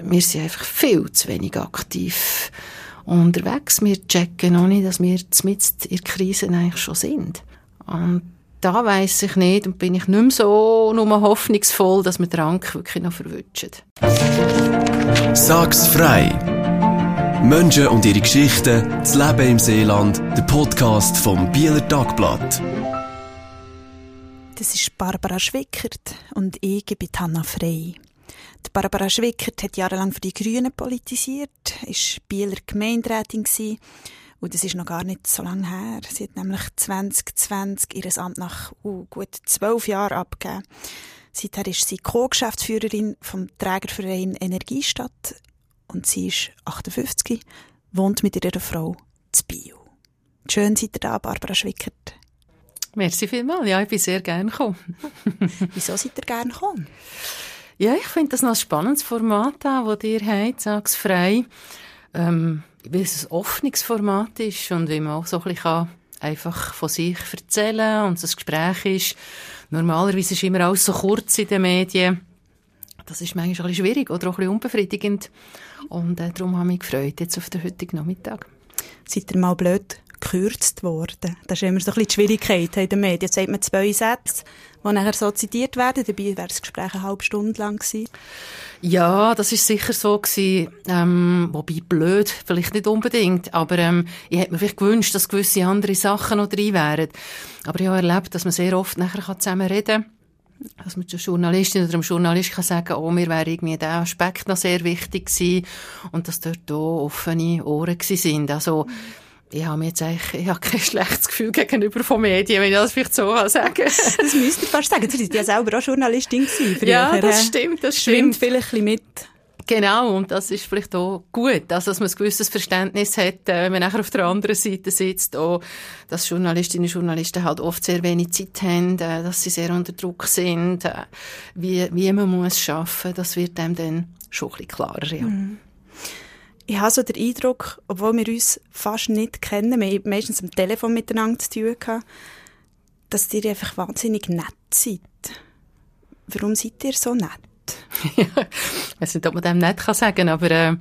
Wir sind einfach viel zu wenig aktiv unterwegs. Wir checken noch nicht, dass wir mit in der Krise eigentlich schon sind. Und da weiss ich nicht und bin ich nicht mehr so nur hoffnungsvoll, dass wir den Rank wirklich noch verwünschen. Sag's frei! Menschen und ihre Geschichten, das Leben im Seeland, der Podcast vom Bieler Tagblatt. Das ist Barbara Schwickert und ich bin Hanna Frey. Die Barbara Schwickert hat jahrelang für die Grünen politisiert, ist Bieler Gemeinderätin gewesen, und das ist noch gar nicht so lange her. Sie hat nämlich 2020 ihr Amt nach uh, gut zwölf Jahren abgegeben. Seither ist sie Co-Geschäftsführerin vom Trägerverein Energiestadt und sie ist 58, wohnt mit ihrer Frau zu Bio. Schön seid ihr da, Barbara Schwickert. Merci vielmals. Ja, ich bin sehr gerne gekommen. Wieso seid ihr gerne gekommen? Ja, ich finde das noch ein spannendes Format, das ihr habt, sag's frei. Ähm, weil es ein offenes Format ist und wie man auch so ein bisschen einfach von sich erzählen und das Gespräch ist. Normalerweise ist immer alles so kurz in den Medien. Das ist manchmal ein bisschen schwierig oder auch ein bisschen unbefriedigend. Und äh, darum habe ich mich gefreut, jetzt auf den heutigen Nachmittag. Seid ihr mal blöd gekürzt worden? Das ist immer so ein bisschen die Schwierigkeit in den Medien. Jetzt sagt man zwei Sätze, die nachher so zitiert werden. Dabei wäre das Gespräch eine halbe Stunde lang gewesen. Ja, das ist sicher so gewesen, ähm, wobei blöd, vielleicht nicht unbedingt, aber ähm, ich hätte mir vielleicht gewünscht, dass gewisse andere Sachen noch drin wären. Aber ich habe erlebt, dass man sehr oft nachher zusammen reden kann dass man der Journalistin oder dem Journalist kann sagen, oh, mir wäre irgendwie der Aspekt noch sehr wichtig gewesen und dass dort auch offene Ohren gewesen sind. Also, mhm ich habe mir jetzt eigentlich, ich habe kein schlechtes Gefühl gegenüber von Medien, wenn ich das vielleicht so sagen das müsst ihr fast sagen. Sie sind ja selber auch Journalistin gewesen. Ja, das stimmt, das stimmt. Schwimmt vielleicht ein bisschen mit. Genau, und das ist vielleicht auch gut, also, dass man ein gewisses Verständnis hat, äh, wenn man nachher auf der anderen Seite sitzt, auch, dass Journalistinnen und Journalisten halt oft sehr wenig Zeit haben, äh, dass sie sehr unter Druck sind, äh, wie, wie man muss schaffen, das wird einem dann schon ein bisschen klarer, ja. Mhm ich habe so den Eindruck, obwohl wir uns fast nicht kennen, wir haben meistens am Telefon miteinander zu tun gehabt, dass ihr einfach wahnsinnig nett seid. Warum seid ihr so nett? ich weiß nicht, ob man dem nett kann sagen aber äh,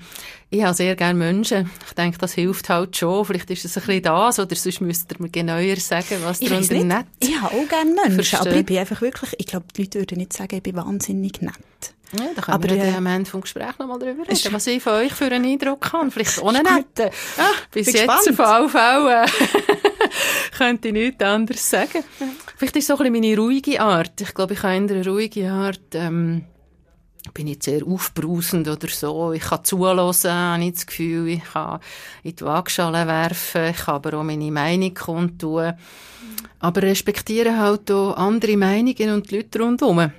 ich habe sehr gerne Menschen. Ich denke, das hilft halt schon. Vielleicht ist es ein bisschen das, oder sonst müsst ihr mir genauer sagen, was ich darunter nett Ich habe auch gerne Menschen, Verstehen. aber ich bin einfach wirklich, ich glaube, die Leute würden nicht sagen, ich bin wahnsinnig nett. Ja, da können aber, wir äh, am Ende vom Gespräch noch mal drüber reden, was ich von euch für einen Eindruck habe. Vielleicht ohne netten. Ah, Bis jetzt gespannt. auf alle Fälle äh, könnte ich nichts anderes sagen. Vielleicht ist es so ein bisschen meine ruhige Art. Ich glaube, ich habe eine ruhige Art, ähm, bin ich sehr aufbrausend oder so. Ich kann zulassen, habe ich das Gefühl. Ich kann in die Waagschale werfen. Ich kann aber auch meine Meinung kundtun. Aber respektieren halt auch andere Meinungen und die Leute rundherum.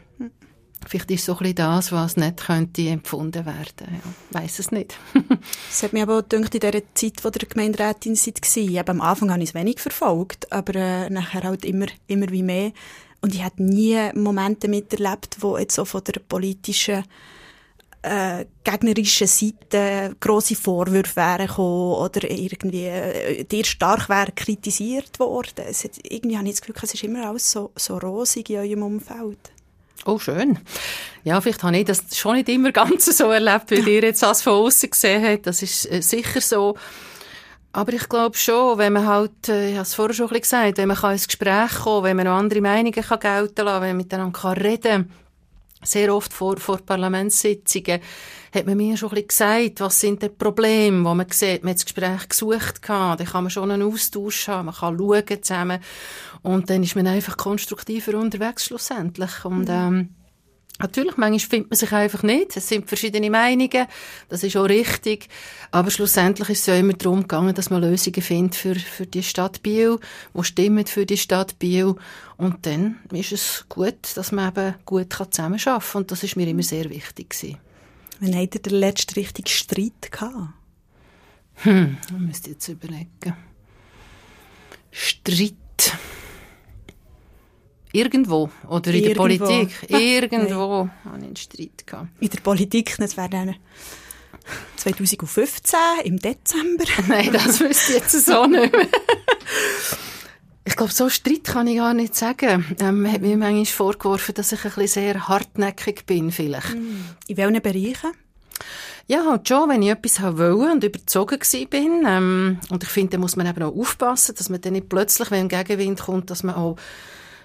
Vielleicht ist so ein bisschen das, was nicht könnte empfunden werden. Ja, weiss es nicht. Es hat mich aber gedacht, in dieser Zeit, wo der Gemeinderätin war, am Anfang habe ich es wenig verfolgt, aber äh, nachher halt immer, immer wie mehr. Und ich habe nie Momente miterlebt, wo jetzt so von der politischen äh, gegnerischen Seite grosse Vorwürfe wären oder irgendwie äh, stark wäre kritisiert worden. Es hat, irgendwie habe ich das Gefühl, es ist immer alles so, so rosig in eurem Umfeld. Oh, schön. Ja, vielleicht habe ich das schon nicht immer ganz so erlebt, wie ihr jetzt das von außen gesehen habt. Das ist äh, sicher so. Aber ich glaube schon, wenn man halt, äh, ich habe es vorher schon gesagt, wenn man kann ins Gespräch kommen wenn man noch andere Meinungen kann gelten lassen wenn man miteinander kann reden sehr oft vor, vor Parlamentssitzungen hat man mir schon ein bisschen gesagt, was sind die Probleme, wo man sieht, man hat das Gespräch gesucht gehabt, dann kann man schon einen Austausch haben, man kann schauen zusammen und dann ist man einfach konstruktiver unterwegs schlussendlich und mhm. ähm, Natürlich, manchmal findet man sich einfach nicht. Es sind verschiedene Meinungen. Das ist auch richtig. Aber schlussendlich ist es ja immer darum gegangen, dass man Lösungen findet für, für die Stadt Biel, die stimmen für die Stadt Biel. Und dann ist es gut, dass man eben gut zusammenarbeiten kann. Und das ist mir immer sehr wichtig gewesen. Wann habt ihr den letzten richtigen Streit gehabt? Hm, da müsst ihr jetzt überlegen. Streit. Irgendwo. Oder in Irgendwo. der Politik. Irgendwo Nein. hatte ich einen Streit. Gehabt. In der Politik, das wäre dann 2015, im Dezember. Nein, das wüsste ich jetzt so nicht mehr. Ich glaube, so Streit kann ich gar nicht sagen. Ähm, man hat mir manchmal vorgeworfen, dass ich ein bisschen sehr hartnäckig bin, vielleicht. In welchen Bereichen? Ja, halt schon, wenn ich etwas wollte und überzogen bin. Ähm, und ich finde, da muss man eben auch aufpassen, dass man dann nicht plötzlich, wenn ein Gegenwind kommt, dass man auch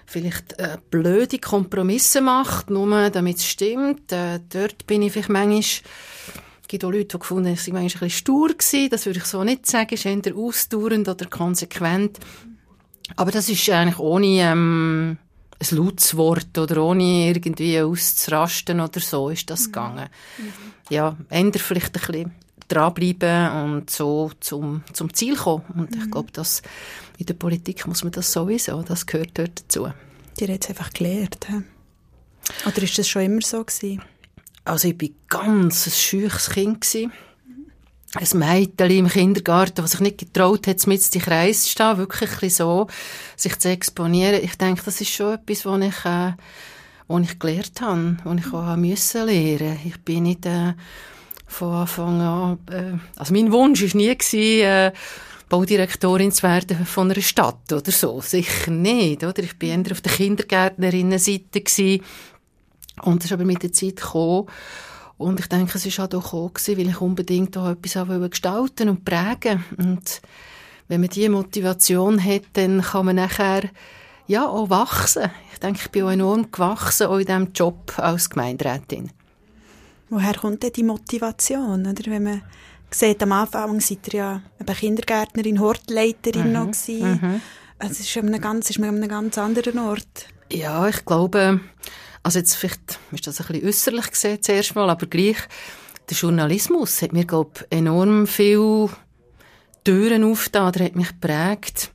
vielleicht äh, blöde Kompromisse macht, nur damit es stimmt. Äh, dort bin ich vielleicht manchmal es gibt auch Leute, die gefunden haben, ich sei manchmal ein bisschen stur gewesen. Das würde ich so nicht sagen. Es ist eher ausdauernd oder konsequent. Aber das ist eigentlich ohne ähm, ein lautes Wort oder ohne irgendwie auszurasten oder so ist das mhm. gegangen. Mhm. Ja, ändert vielleicht ein bisschen dranbleiben und so zum, zum Ziel kommen. Und mhm. ich glaube, dass in der Politik muss man das sowieso, das gehört dort dazu. Die hat es einfach gelernt, he? Oder ist das schon immer so gewesen? Also ich war ganz ein scheuches Kind. Gewesen. Ein Mädchen im Kindergarten, das sich nicht getraut hat, mit in Kreis zu stehen, wirklich so, sich zu exponieren. Ich denke, das ist schon etwas, was ich, äh, was ich gelernt habe, was ich auch müssen lernen. Ich bin nicht äh, von Anfang an, äh, also mein Wunsch war nie, äh, Baudirektorin zu werden von einer Stadt oder so. Sicher nicht, oder? Ich bin eher auf der Kindergärtnerinnenseite. Und das ist aber mit der Zeit gekommen. Und ich denke, es war auch gekommen, weil ich unbedingt auch etwas auch gestalten und prägen Und wenn man diese Motivation hat, dann kann man nachher ja, auch wachsen. Ich denke, ich bin auch enorm gewachsen, auch in diesem Job als Gemeinderätin. Woher kommt denn die Motivation? Oder wenn man sieht, am Anfang seid ihr ja eine Kindergärtnerin, Hortleiterin mhm. noch gewesen. Mhm. Also es ist, einem ganz, ist man an einem ganz anderen Ort. Ja, ich glaube, also jetzt vielleicht ist das ein bisschen äußerlich gesehen zuerst mal, aber gleich, der Journalismus hat mir, glaube ich, enorm viel Türen aufgetan, der hat mich geprägt.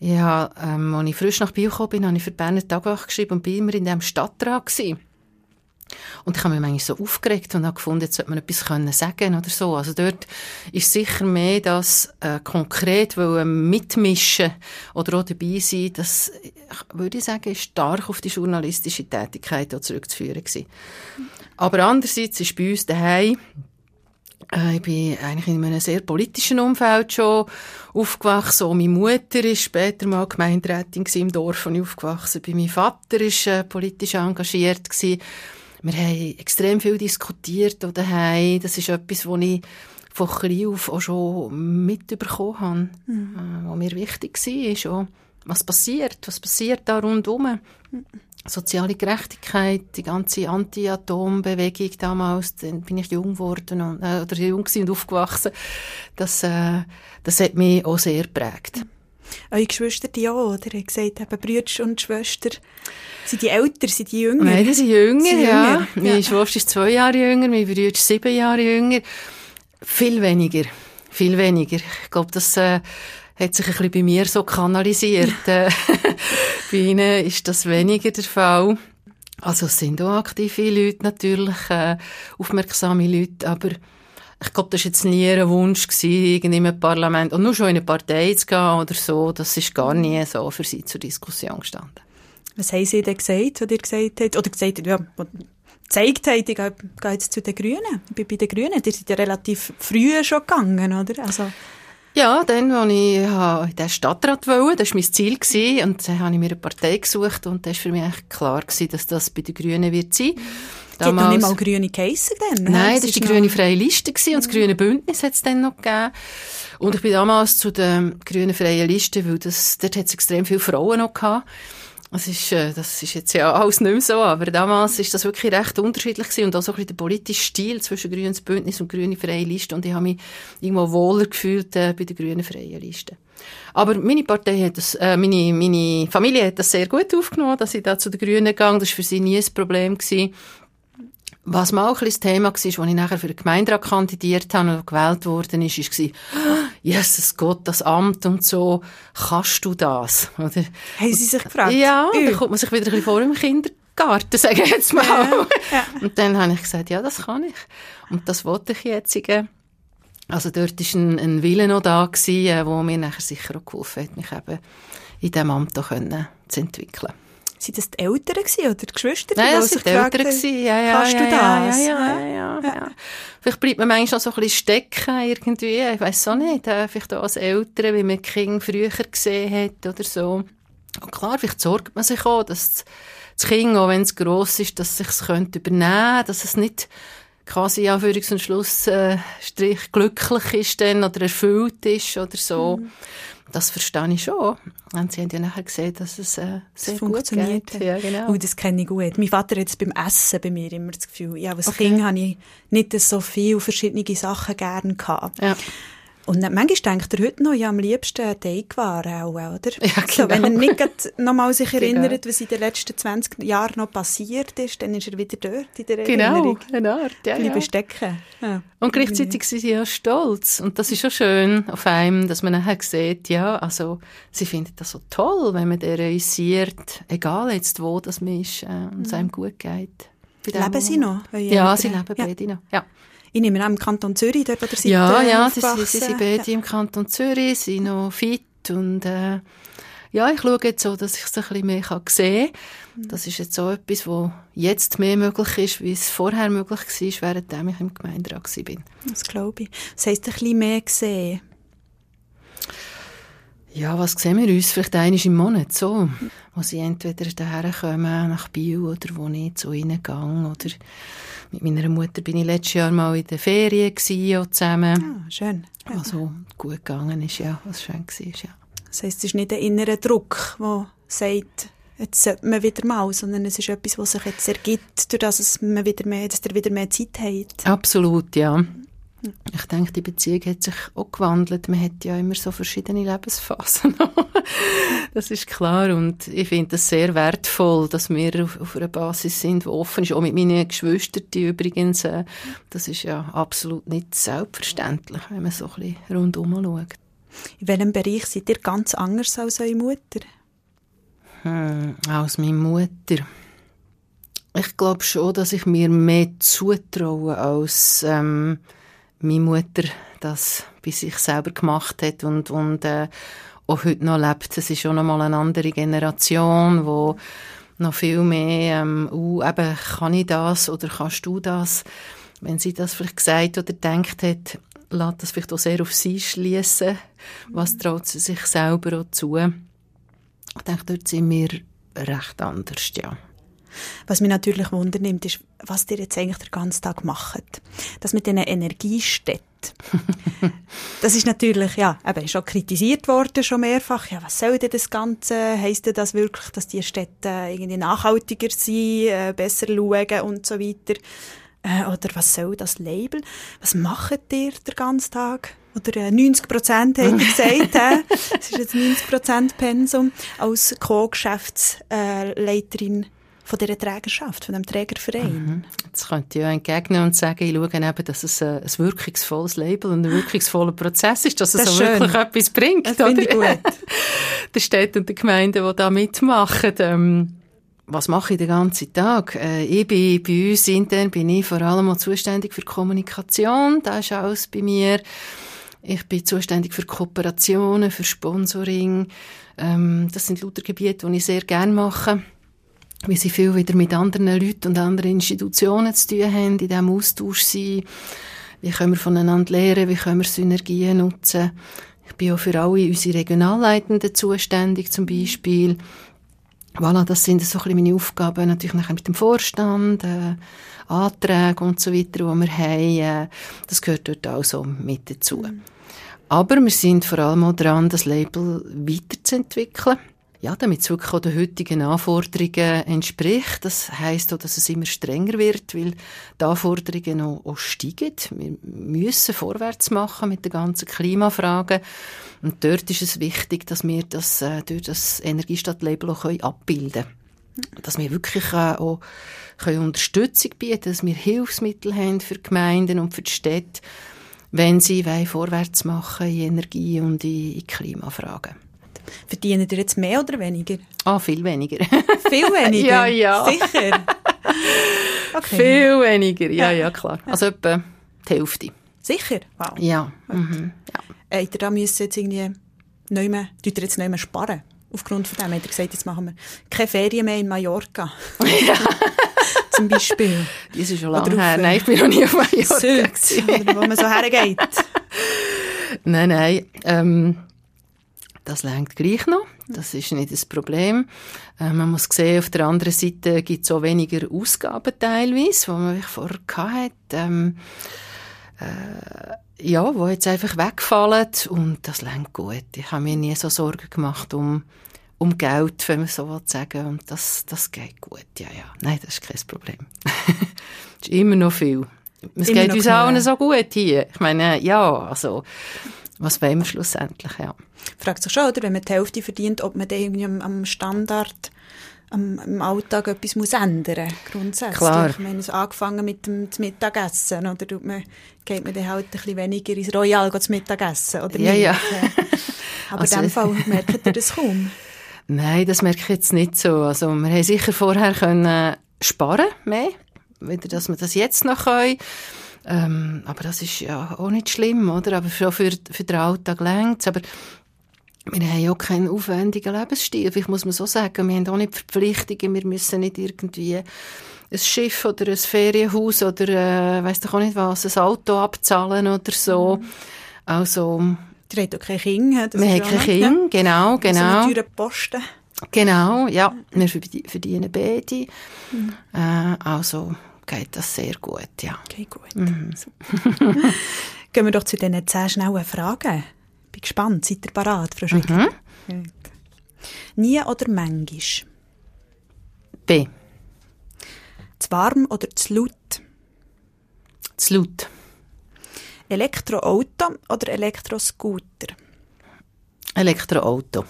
Ja, ähm, als ich frisch nach Bio gekommen bin, habe ich für Berner Tagwach geschrieben und bin immer in diesem Stadtrat gewesen. Und ich habe mich manchmal so aufgeregt und habe gefunden, jetzt sollte man etwas können sagen oder so. Also dort ist sicher mehr das äh, konkret mitmischen oder auch dabei sein, das, würde ich sagen, ist stark auf die journalistische Tätigkeit zurückzuführen gewesen. Aber andererseits ist bei uns daheim äh, ich bin eigentlich in einem sehr politischen Umfeld schon aufgewachsen. Meine Mutter ist später mal Gemeinderätin im Dorf, wo ich aufgewachsen bin. Mein Vater ist äh, politisch engagiert gewesen. Wir haben extrem viel diskutiert daheim. Das ist etwas, was ich von klein auf auch schon mitbekommen habe. Mhm. Äh, was mir wichtig war, ist auch, was passiert, was passiert da rundherum. Mhm. Soziale Gerechtigkeit, die ganze Anti-Atom-Bewegung damals, dann bin ich jung geworden und, äh, oder jung und aufgewachsen. Das, äh, das hat mich auch sehr geprägt. Mhm. Eure Geschwister ja, oder? Ihr gesagt, eben Brüder und Schwester. Sind die älter, sind die jünger? Nein, die sind jünger, sind ja. Jünger. Meine ja. Schwester ist zwei Jahre jünger, mein Bruder ist sieben Jahre jünger. Viel weniger. Viel weniger. Ich glaube, das äh, hat sich ein bisschen bei mir so kanalisiert. Äh, bei ihnen ist das weniger der Fall. Also es sind auch aktive Leute natürlich, äh, aufmerksame Leute, aber ich glaube, das war jetzt nie ein Wunsch, gewesen, in einem Parlament, und nur schon in eine Partei zu gehen oder so, das ist gar nie so für sie zur Diskussion gestanden. Was haben Sie denn gesagt, was ihr gesagt habt? Oder gesagt, ja, gezeigt habt, ich gehe jetzt zu den Grünen. Ich bin bei den Grünen. Die sind ja relativ früh schon gegangen, oder? Also ja, dann, als ich in den Stadtrat wollte, das war mein Ziel, gewesen, und dann habe ich mir eine Partei gesucht und das war für mich klar, gewesen, dass das bei den Grünen wird sein. Die hat nicht mal grüne geheissen dann? Nein, das, das war die grüne freie Liste gewesen, und das grüne Bündnis hat es dann noch gegeben. Und ich bin damals zu der grünen freien Liste, weil das, dort hat es extrem viele Frauen noch gehabt. Das ist, äh, das ist jetzt ja alles nicht mehr so, aber damals ist das wirklich recht unterschiedlich gewesen und auch so ein bisschen der politische Stil zwischen Grünes Bündnis und Grüne Freie Liste und ich habe mich irgendwo wohler gefühlt äh, bei der Grünen Freien Liste. Aber meine Partei hat das, äh, meine, meine Familie hat das sehr gut aufgenommen, dass ich da zu den Grünen gegangen. Das war für sie nie ein Problem gewesen. Was mal auch ein das Thema war, als ich nachher für den Gemeinderat kandidiert habe und gewählt worden ist, war, Jesus Gott, das Amt und so, kannst du das? Oder? Haben Sie sich gefragt? Ja, und dann kommt man sich wieder ein bisschen vor im Kindergarten, sage ich jetzt mal. Ja, ja. Und dann habe ich gesagt, ja, das kann ich. Und das wollte ich jetzt. Also dort war ein, ein Wille noch da, gewesen, äh, wo mir nachher sicher auch geholfen hat, mich eben in diesem Amt zu entwickeln. Sind das die Eltern gewesen, oder die Geschwister? Nein, das sind die Eltern gewesen. Ja, ja, Kannst ja, du das? Ja, ja, ja, ja, ja. Vielleicht bleibt man manchmal so ein bisschen stecken irgendwie. Ich weiß auch nicht. Äh, vielleicht auch als Eltern, wie man Kind früher gesehen hat oder so. Und klar, vielleicht sorgt man sich auch, dass das Kind, auch wenn es gross ist, dass es sich übernehmen könnte, dass es nicht quasi Anführungs- und Schlussstrich glücklich ist dann oder erfüllt ist oder so. Mhm. Das verstehe ich schon. Und sie haben ja nachher gesehen, dass es äh, sehr das gut geht. Ja, genau. Oh, das kenne ich gut. Mein Vater hat es beim Essen bei mir immer das Gefühl, ja, als okay. Kind habe ich nicht so viele verschiedene Sachen gerne gehabt. Ja. Und manchmal denkt er heute noch, ja, am liebsten Teigwaren auch, oder? Ja, genau. so, wenn er nicht nochmal sich genau. erinnert, was in den letzten 20 Jahren noch passiert ist, dann ist er wieder dort in der genau, Erinnerung. Genau, ja, ja. stecken. Ja. Und gleichzeitig sind sie ja stolz. Und das ist schon schön auf einem, dass man nachher sieht, ja, also, sie finden das so toll, wenn man realisiert, egal jetzt wo das man ist, äh, und es einem gut geht. Leben sie noch? Ja, sie leben beide noch, ja. Ich nehme an, im Kanton Zürich, dort, wo seid, Ja, äh, ja, sie, sie sind beide ja. im Kanton Zürich, sind noch fit und äh, ja, ich schaue jetzt so, dass ich es ein bisschen mehr sehen kann. Das ist jetzt so etwas, was jetzt mehr möglich ist, wie es vorher möglich war, während ich im Gemeinderat war. Das glaube ich. Das heisst, ein bisschen mehr sehen? Ja, was sehen wir uns? Vielleicht einmal im Monat, so. Wo sie entweder daher kommen, nach Biel, oder wo ich so reingehe, oder mit meiner Mutter bin ich letztes Jahr mal in der Ferien gewesen, zusammen. Ah, schön. Ja. Also gut gegangen ist, ja, was schön war, ja. Das heisst, es ist nicht ein innerer Druck, der sagt, jetzt sollte man wieder mal, sondern es ist etwas, was sich jetzt ergibt, durch das man wieder mehr, dass ihr wieder mehr Zeit habt. Absolut, ja. Ich denke, die Beziehung hat sich auch gewandelt. Man hat ja immer so verschiedene Lebensphasen. das ist klar. Und ich finde es sehr wertvoll, dass wir auf, auf, einer Basis sind, die offen ist. Auch mit meinen Geschwistern die übrigens. Äh, das ist ja absolut nicht selbstverständlich, wenn man so ein bisschen rundum schaut. In welchem Bereich seid ihr ganz anders als eure Mutter? Hm, als meine Mutter. Ich glaube schon, dass ich mir mehr zutraue als... Ähm, meine Mutter das bei sich selber gemacht hat und, und äh, auch heute noch lebt. Es ist schon noch mal eine andere Generation, wo noch viel mehr, ähm, uh, eben, kann ich das oder kannst du das? Wenn sie das vielleicht gesagt oder denkt hat, lässt das vielleicht auch sehr auf sie schließen. Was mhm. traut sie sich selber auch zu? Ich denke, dort sind wir recht anders, ja. Was mich natürlich wundernimmt, ist, was ihr jetzt eigentlich den ganzen Tag macht. Das mit diesen Energiestädten. das ist natürlich, ja, eben schon kritisiert worden, schon mehrfach. Ja, was soll denn das Ganze? Heißt denn das wirklich, dass die Städte irgendwie nachhaltiger sind, äh, besser schauen und so weiter? Äh, oder was soll das Label? Was macht ihr den ganzen Tag? Oder 90 äh, Prozent, hat er gesagt. Es ist jetzt 90 Prozent Pensum als Co-Geschäftsleiterin von dieser Trägerschaft, von dem Trägerverein. Mhm. Jetzt könnte ich ja entgegnen und sagen, ich schaue eben, dass es ein, ein wirkungsvolles Label und ein wirkungsvoller Prozess ist, dass es das so wirklich etwas bringt. Das finde ich gut. der Städte und der Gemeinden, die da mitmachen. Ähm, was mache ich den ganzen Tag? Äh, ich bin bei uns intern bin ich vor allem auch zuständig für Kommunikation. Da ist alles bei mir. Ich bin zuständig für Kooperationen, für Sponsoring. Ähm, das sind lauter Gebiete, die ich sehr gerne mache wie sie viel wieder mit anderen Leuten und anderen Institutionen zu tun haben, in diesem Austausch sind. Wie können wir voneinander lernen, wie können wir Synergien nutzen. Ich bin auch für alle unsere Regionalleitenden zuständig, zum Beispiel. Voilà, das sind so ein bisschen meine Aufgaben, natürlich nachher mit dem Vorstand, äh, Anträge und so weiter, die wir haben. Äh, das gehört dort auch so mit dazu. Mhm. Aber wir sind vor allem auch dran, das Label weiterzuentwickeln ja, damit es wirklich auch den heutigen Anforderungen entspricht. Das heisst auch, dass es immer strenger wird, weil die Anforderungen auch, auch steigen. Wir müssen vorwärts machen mit den ganzen Klimafragen. Und dort ist es wichtig, dass wir das äh, durch das Energiestadtlabel auch abbilden können. Dass wir wirklich äh, auch können Unterstützung bieten können, dass wir Hilfsmittel haben für Gemeinden und für die Städte, wenn sie vorwärts machen in Energie und in Klimafragen. Verdienen ihr jetzt mehr oder weniger? Ah, viel weniger. viel weniger? ja, ja. Sicher? Okay. Viel weniger, ja, ja, klar. Also etwa die Hälfte. Sicher? Wow. Ja. Mhm. ja. Habt ihr da müssen jetzt irgendwie neu mehr, ihr jetzt neu mehr sparen? Aufgrund von dem habt ihr gesagt, jetzt machen wir keine Ferien mehr in Mallorca. Ja. Zum Beispiel. Das ist schon lange her. Nein, ich bin noch nie auf Mallorca. Oder wo man so hergeht. nein, nein. Ähm, das längt gleich noch. Das ist nicht das Problem. Äh, man muss sehen, auf der anderen Seite gibt es auch weniger Ausgaben teilweise, die man vorher hatte. Ähm, äh, ja, wo jetzt einfach wegfallen und das längt gut. Ich habe mir nie so Sorgen gemacht um, um Geld, wenn man so will sagen und das, das geht gut, ja, ja. Nein, das ist kein Problem. das ist immer noch viel. Es immer geht uns allen so gut hier. Ich meine, ja, also, was wollen wir schlussendlich, ja. Fragt sich schon, oder, wenn man die Hälfte verdient, ob man dann irgendwie am, am Standard am, im Alltag etwas muss ändern grundsätzlich. Klar. Ich meine, angefangen mit dem Mittagessen, oder tut man, geht man dann halt ein bisschen weniger ins Royal zum Mittagessen, oder ja, nicht? Ja, Aber also, in dem Fall merkt ihr das kaum? Nein, das merke ich jetzt nicht so. Also wir haben sicher vorher können sparen mehr, wieder, dass wir das jetzt noch können. Ähm, aber das ist ja auch nicht schlimm, oder? Aber schon für, für den Alltag längt Aber wir haben ja keinen aufwendigen Lebensstil. Ich muss man so sagen, wir haben auch nicht Verpflichtungen, wir müssen nicht irgendwie ein Schiff oder ein Ferienhaus oder äh, weiss doch auch nicht was, ein Auto abzahlen oder so. Mhm. Also... Ihr habt auch kein Kind. Wir haben kein Kind, ja. genau, genau. So eine Posten. Genau, ja. Wir verdienen beide. Mhm. Äh, also geht das sehr gut, ja. Okay, gut. Mhm. Gehen wir doch zu diesen zehn schnellen Fragen bin gespannt. Seid ihr parat, Frau Schwicker? Mhm. Nie oder mangisch? B. Zu warm oder zu laut? Zu laut. Elektroauto oder Elektroscooter? Elektroauto.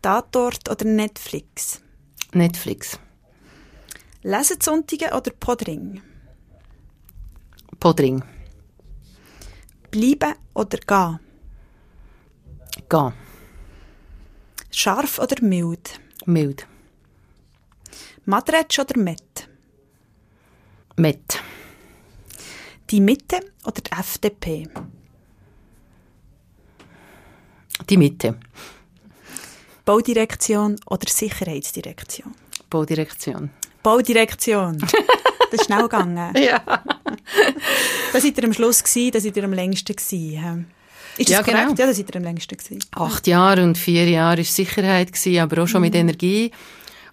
Tatort oder Netflix? Netflix. Lesezonntige oder Podring? Podring. Bleiben oder gehen? Gehen. Scharf oder mild? Mild. Madretsch oder Met? Met. Die Mitte oder die FDP? Die Mitte. Baudirektion oder Sicherheitsdirektion? Baudirektion. Baudirektion. Das ist schnell gegangen. ja. Da seid ihr am Schluss gewesen, da seid ihr am längsten gewesen. Ist das ja, korrekt? Genau. Ja, das seid ihr am längsten gewesen. Acht Jahre und vier Jahre war Sicherheit, gewesen, aber auch schon mhm. mit Energie.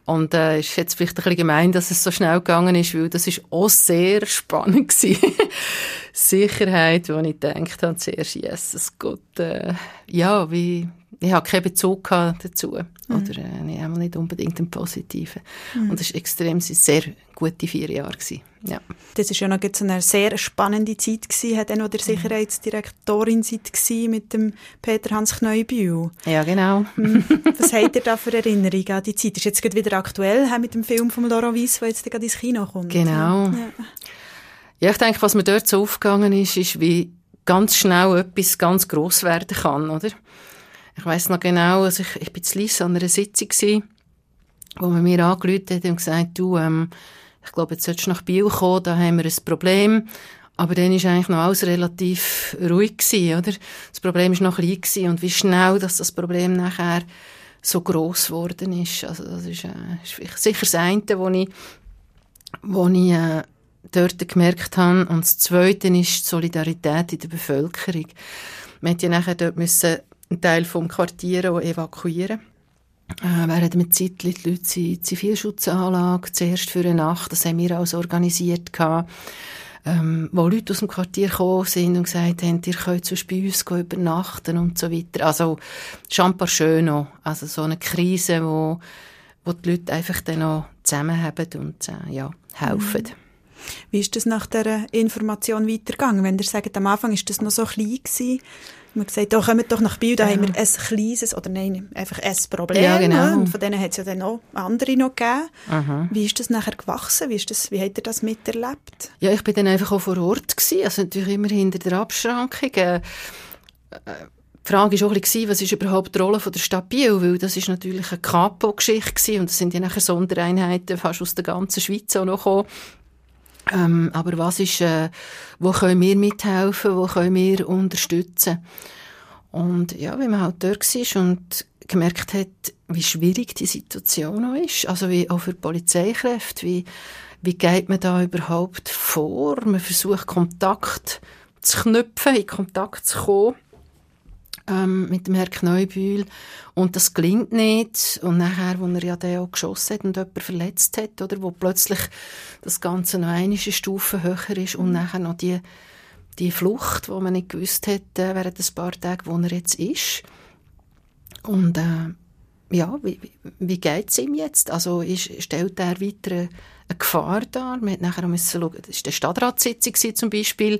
Und äh, ist jetzt vielleicht ein bisschen gemein, dass es so schnell gegangen ist, weil das ist auch sehr spannend gewesen. Sicherheit, wo ich gedacht habe, zuerst, Jesus Gott, äh, ja, wie, ich habe keinen Bezug dazu. Mhm. Oder äh, ich habe nicht unbedingt einen positiven. Mhm. Und es war extrem, sehr gute vier Jahre. Gewesen. Ja. Das war ja noch eine sehr spannende Zeit, gewesen, hat dann noch der mhm. Sicherheitsdirektorin Zeit mit dem Peter Hans Kneubühl. Ja, genau. Mhm. Was habt ihr da für Erinnerungen an die Zeit? Ist jetzt gerade wieder aktuell mit dem Film von Laurent Weiss, der jetzt gerade ins Kino kommt. Genau. Ja. ja, ich denke, was mir dort so aufgegangen ist, ist, wie ganz schnell etwas ganz gross werden kann, oder? Ich weiß noch genau, also ich, ich bin zu Lies an einer Sitzung gewesen, wo man mir angerufen hat und gesagt, du, ähm, ich glaube, jetzt solltest du nach Biel kommen, da haben wir ein Problem. Aber dann war eigentlich noch alles relativ ruhig gewesen, oder? Das Problem war noch klein gewesen und wie schnell, dass das Problem nachher so gross geworden ist. Also das ist, äh, ist sicher das eine, wo ich, wo ich äh, dort gemerkt habe. Und das Zweite ist die Solidarität in der Bevölkerung. Wir mussten ja nachher dort müssen einen Teil vom Quartier evakuieren äh, während mit Zeit die Leute in Zivilschutzanlage, zuerst für eine Nacht, das haben wir alles organisiert, gehabt, ähm, wo Leute aus dem Quartier gekommen sind und gesagt haben, ihr könnt sonst bei uns übernachten und so weiter. Also, schon ein paar schön auch. Also, so eine Krise, wo, wo die Leute einfach dann auch zusammenhaben und, äh, ja, helfen. Wie ist das nach der Information weitergegangen? Wenn ihr sagt, am Anfang ist das noch so klein gewesen, man gesagt, da kommt doch nach Biel, da ja. haben wir ein kleines, oder nein, einfach ein Problem. Ja, genau. Und von denen hat es ja dann auch andere noch gegeben. Aha. Wie ist das nachher gewachsen? Wie, ist das, wie habt ihr das miterlebt? Ja, ich bin dann einfach auch vor Ort gewesen, also natürlich immer hinter der Abschrankung. Äh, die Frage war auch ein bisschen, was ist überhaupt die Rolle von der Stadt Biel? Weil das ist natürlich eine Kapo-Geschichte und es sind ja nachher Sondereinheiten fast aus der ganzen Schweiz auch noch gekommen. Ähm, aber was ist, äh, wo können wir mithelfen, wo können wir unterstützen? Und ja, wenn man halt dort war und gemerkt hat, wie schwierig die Situation auch ist, also wie auch für Polizeikräfte, wie, wie geht man da überhaupt vor? Man versucht Kontakt zu knüpfen, in Kontakt zu kommen. Ähm, mit dem Herrn Kneubühl und das klingt nicht und nachher, wo er ja dann auch geschossen hat und jemanden verletzt hat, oder, wo plötzlich das Ganze noch eine Stufe höher ist und nachher noch die, die Flucht, wo man nicht gewusst hat, äh, während ein paar Tage, wo er jetzt ist. Und äh, ja, wie, wie geht es ihm jetzt? Also ist, stellt er weiter eine Gefahr dar? Man hat nachher müssen schauen, das war eine Stadtratssitzung zum Beispiel,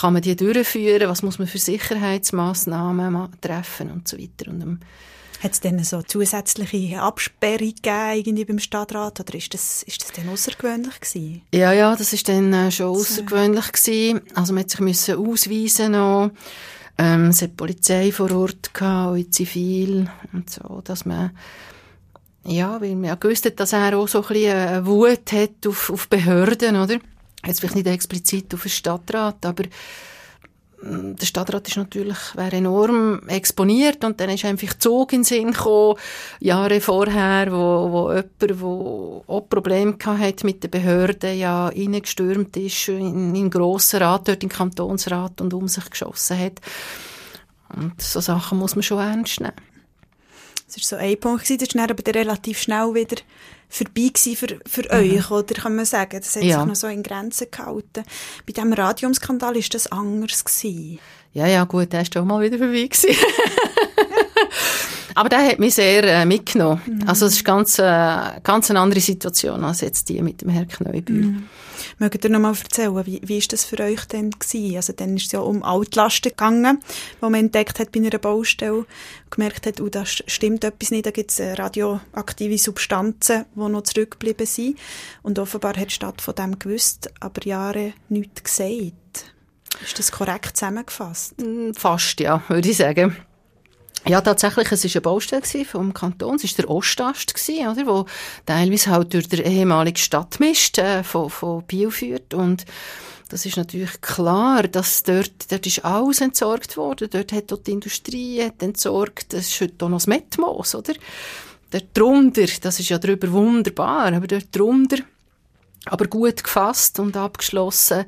kann man die durchführen, was muss man für Sicherheitsmaßnahmen treffen und so weiter. Und, ähm, hat es denn so zusätzliche Absperrung gegeben beim Stadtrat oder ist das, ist das denn außergewöhnlich gewesen? Ja, ja, das ist dann äh, schon außergewöhnlich gewesen. Also man hat sich müssen ausweisen noch. Ähm, es hat Polizei vor Ort gehabt, in Zivil und so, dass man ja, weil man ja gewusst hat, dass er auch so ein bisschen eine Wut hat auf, auf Behörden, oder? Jetzt vielleicht nicht explizit auf den Stadtrat, aber mm, der Stadtrat ist natürlich wäre enorm exponiert und dann ist einfach Zug in den Sinn gekommen, Jahre vorher, wo, wo jemand, der auch Probleme hatte mit den Behörden, ja reingestürmt ist in, in Grossen Rat, dort im Kantonsrat und um sich geschossen hat. Und so Sachen muss man schon ernst nehmen. Das war so ein Punkt. Das war dann aber relativ schnell wieder vorbei für, für mhm. euch, oder kann man sagen? Das hat ja. sich noch so in Grenzen gehalten. Bei diesem Radiumskandal war das anders. Gewesen. Ja, ja, gut, der war auch mal wieder vorbei. aber der hat mich sehr äh, mitgenommen. Mhm. Also es ist ganz, äh, ganz eine andere Situation als jetzt die mit dem Herrn Kneubühl. Mhm. Mögt ihr noch mal erzählen, wie, wie ist das für euch denn gewesen? Also dann ist es ja um Altlasten gegangen, wo man entdeckt hat bei einer Baustelle und gemerkt hat, oh, da stimmt etwas nicht, da gibt es äh, radioaktive Substanzen, die noch zurückgeblieben sind. Und offenbar hat die Stadt von dem gewusst, aber Jahre nichts gesagt. Ist das korrekt zusammengefasst? Mm, fast, ja, würde ich sagen. Ja, tatsächlich, es war eine Baustelle vom Kanton. Es war der Ostast, oder, wo teilweise halt durch den ehemaligen Stadtmist äh, von, von Biel führt. Und das ist natürlich klar, dass dort, dort ist alles entsorgt worden. Dort hat dort die Industrie hat entsorgt. Es ist heute auch noch das Metmos, oder? Dort drunter, das ist ja drüber wunderbar, aber dort drunter aber gut gefasst und abgeschlossen.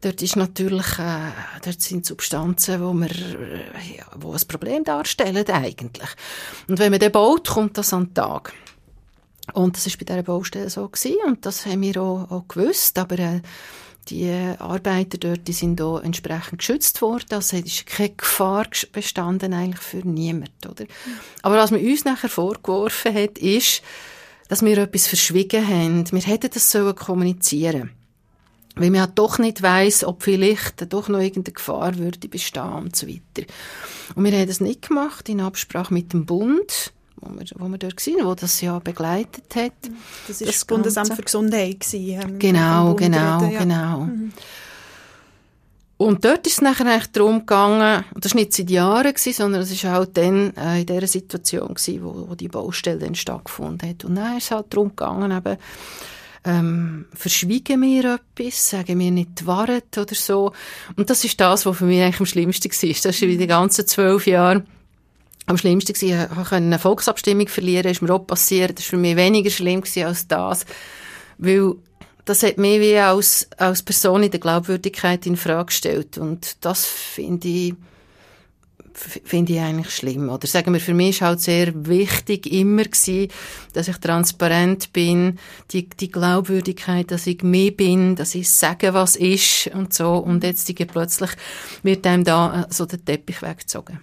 Dort ist natürlich, äh, dort sind Substanzen, wo wir, äh, ja, wo ein Problem darstellen eigentlich. Und wenn man den baut, kommt das an den Tag. Und das ist bei dieser Baustelle so gewesen, und das haben wir auch, auch gewusst, aber äh, die Arbeiter dort, die sind auch entsprechend geschützt worden, also es ist keine Gefahr bestanden eigentlich für niemanden, oder? Aber was man uns nachher vorgeworfen hat, ist, dass wir etwas verschwiegen haben. Wir hätten das sollen kommunizieren weil man halt doch nicht weiß, ob vielleicht doch noch irgendeine Gefahr würde bestehen und so weiter. Und wir haben das nicht gemacht in Absprache mit dem Bund, wo wir, wo wir dort waren, wo das ja begleitet hat. Das ist das, das Bundesamt für Gesundheit gewesen, Genau, genau, reden, ja. genau. Mhm. Und dort ist es nachher eigentlich darum gegangen, und das war nicht seit Jahren, gewesen, sondern es war halt dann äh, in dieser Situation, gewesen, wo, wo die Baustelle dann stattgefunden hat. Und dann ist es halt darum gegangen, eben, ähm, verschwiegen wir etwas, sagen wir nicht die Wahrheit oder so. Und das ist das, was für mich eigentlich am schlimmsten war. Das ist wie die ganzen zwölf Jahre am schlimmsten gewesen. Ich konnte eine Volksabstimmung verlieren, ist mir auch passiert. Das war für mich weniger schlimm als das. Weil das hat mich wie als, als Person in der Glaubwürdigkeit in Frage gestellt. Und das finde ich, finde ich eigentlich schlimm. Oder sagen wir, für mich ist halt sehr wichtig immer gewesen, dass ich transparent bin, die, die Glaubwürdigkeit, dass ich mehr bin, dass ich sage, was ist und so. Und jetzt plötzlich wird einem da äh, so der Teppich weggezogen.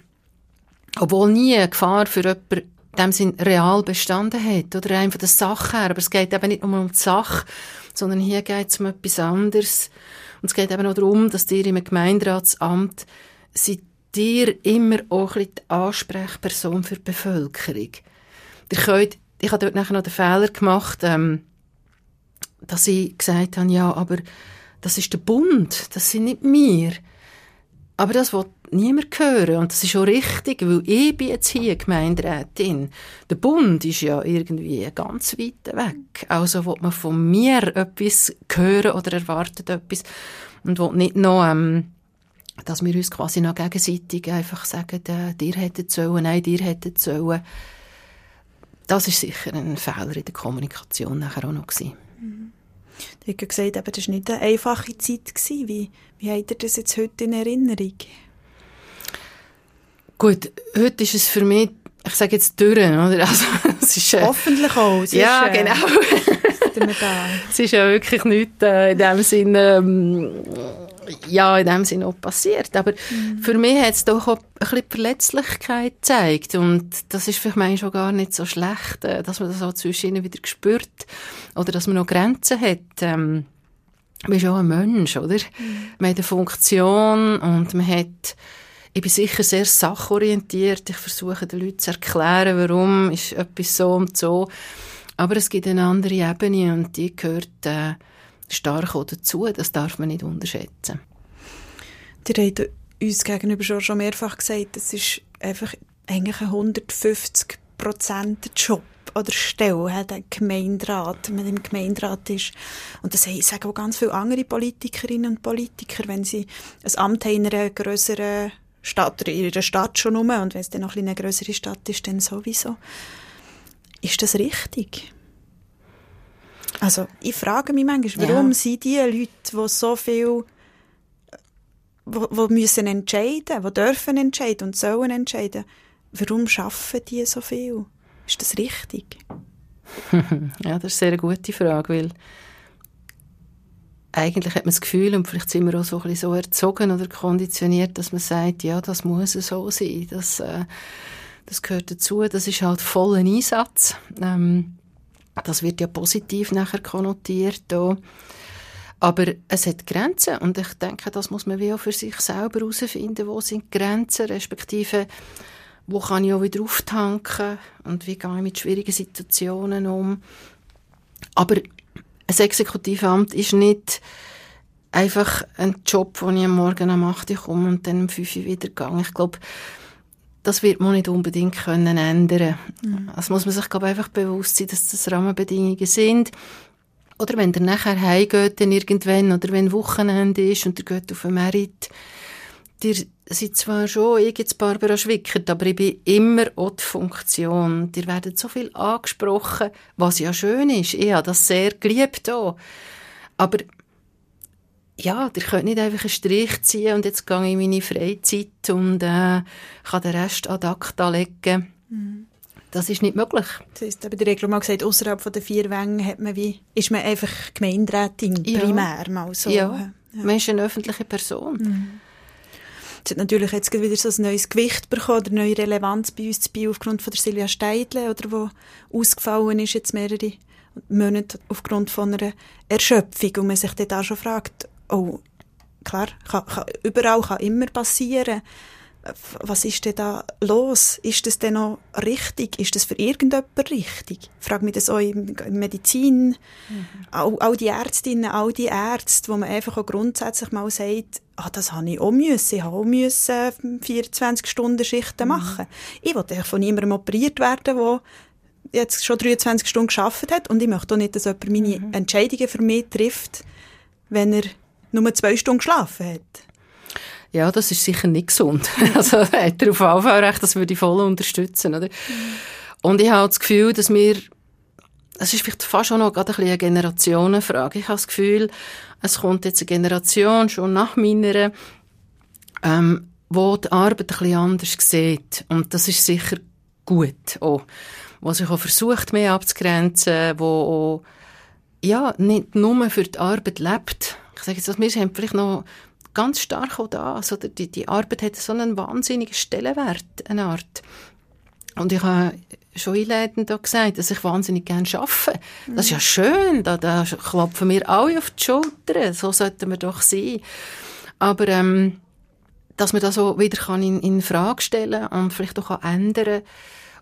Obwohl nie eine Gefahr für jemanden dem Sinn real bestanden hat oder einfach der Sache her. Aber es geht eben nicht nur um die Sache, sondern hier geht es um etwas anderes. Und es geht eben auch darum, dass dir im Gemeinderatsamt seid ihr immer auch die Ansprechperson für die Bevölkerung. Ihr könnt, ich habe dort nachher noch den Fehler gemacht, ähm, dass ich gesagt habe, ja, aber das ist der Bund, das sind nicht wir. Aber das will niemand hören. Und das ist auch richtig, weil ich bin jetzt hier Gemeinderätin. Der Bund ist ja irgendwie ganz weit weg. Also will man von mir etwas hören oder erwartet etwas und will nicht noch, ähm, dass wir uns quasi noch gegenseitig einfach sagen, äh, dir hättet sollen, nein, dir hättet sollen. Das ist sicher ein Fehler in der Kommunikation nachher auch noch. Mhm. Du hast gesagt, das war nicht eine einfache Zeit. Wie, wie habt ihr das jetzt heute in Erinnerung? Gut, heute ist es für mich, ich sage jetzt durch, oder? Also, es ist, äh, Hoffentlich auch. ja, ist, äh, genau. es ist ja wirklich nichts äh, in dem Sinne, ähm, ja, in dem Sinne auch passiert. Aber mhm. für mich hat es doch auch ein bisschen Verletzlichkeit gezeigt. Und das ist vielleicht manchmal schon gar nicht so schlecht, äh, dass man das auch zwischen ihnen wieder spürt. Oder dass man noch Grenzen hat. Ähm, man ist auch ein Mensch, oder? Mhm. Man hat eine Funktion und man hat ich bin sicher sehr sachorientiert. Ich versuche den Leuten zu erklären, warum ist etwas so und so. Aber es gibt eine andere Ebene und die gehört äh, stark auch dazu. Das darf man nicht unterschätzen. Ihr habt uns gegenüber schon, schon mehrfach gesagt, es ist einfach eigentlich ein 150% Job oder Stelle, hat ein Gemeinderat, mit dem Gemeinderat ist. Und das sagen auch ganz viele andere Politikerinnen und Politiker, wenn sie ein Amt haben in einer grösseren Stadt oder in ihrer Stadt schon rum und wenn es dann noch eine größere Stadt ist, dann sowieso. Ist das richtig? Also ich frage mich manchmal, warum ja. sind die Leute, die so viel wo, wo müssen entscheiden, wo dürfen entscheiden und sollen entscheiden, warum schaffen die so viel? Ist das richtig? ja, das ist eine sehr gute Frage, weil eigentlich hat man das Gefühl, und vielleicht sind wir auch so ein bisschen so erzogen oder konditioniert, dass man sagt, ja, das muss so sein, das, äh, das gehört dazu, das ist halt voller Einsatz. Ähm, das wird ja positiv nachher konnotiert auch. Aber es hat Grenzen und ich denke, das muss man wie auch für sich selber herausfinden, wo sind Grenzen, respektive wo kann ich auch wieder auftanken und wie gehe ich mit schwierigen Situationen um. Aber ein Exekutivamt ist nicht einfach ein Job, wo ich am Morgen um 8 Uhr komme und dann um 5 Uhr wieder gehe. Ich glaube, das wird man nicht unbedingt können ändern. Mhm. Also muss man sich glaube einfach bewusst sein, dass das Rahmenbedingungen sind. Oder wenn der nachher heimgeht, dann irgendwann, oder wenn Wochenende ist und er geht auf einen Merit, ihr seid zwar schon, ich jetzt Barbara Schwickert, aber ich bin immer auch die Funktion. Ihr werdet so viel angesprochen, was ja schön ist. Ich habe das sehr geliebt auch. Aber ja, ihr könnt nicht einfach einen Strich ziehen und jetzt gehe ich in meine Freizeit und äh, kann den Rest ad acta legen. Mhm. Das ist nicht möglich. Das heisst, bei der Regel mal gesagt, außerhalb der vier Wänge hat man wie, ist man einfach Gemeinderätin primär mal so. Ja, ja. man ist eine öffentliche Person. Mhm. Es hat natürlich jetzt wieder so ein neues Gewicht bekommen, oder neue Relevanz bei uns zu aufgrund von der Silvia Steidle, oder wo ausgefallen ist jetzt mehrere Monate aufgrund von einer Erschöpfung und man sich dann da schon fragt, oh, klar, kann, kann, überall kann immer passieren. Was ist denn da los? Ist das denn noch richtig? Ist das für irgendjemand richtig? Ich frage mich das auch in Medizin. Mhm. All, all, die Ärztinnen, all die Ärzte, wo man einfach auch grundsätzlich mal sagt, ah, das habe ich auch müssen. Ich habe auch müssen 24 Stunden Schichten mhm. machen. Ich wollte von niemandem operiert werden, der jetzt schon 23 Stunden geschafft hat. Und ich möchte auch nicht, dass jemand meine mhm. Entscheidungen für mich trifft, wenn er nur zwei Stunden geschlafen hat. Ja, das ist sicher nicht gesund. also hat er auf Fall recht, das würde ich voll unterstützen. Oder? Und ich habe das Gefühl, dass wir, es ist vielleicht fast auch noch gerade ein eine Generationenfrage. Ich habe das Gefühl, es kommt jetzt eine Generation, schon nach meiner, ähm, wo die Arbeit ein bisschen anders sieht. Und das ist sicher gut auch. Wo sich auch versucht, mehr abzugrenzen, wo auch, ja, nicht nur für die Arbeit lebt. Ich sage jetzt, wir haben vielleicht noch ganz stark auch da. Also die, die Arbeit hat so einen wahnsinnigen Stellenwert, eine Art. Und ich habe schon einleitend da gesagt, dass ich wahnsinnig gerne arbeite. Das ist ja schön, da, da klopfen wir alle auf die Schulter, so sollten wir doch sein. Aber ähm, dass man das so wieder kann in, in Frage stellen und vielleicht auch ändern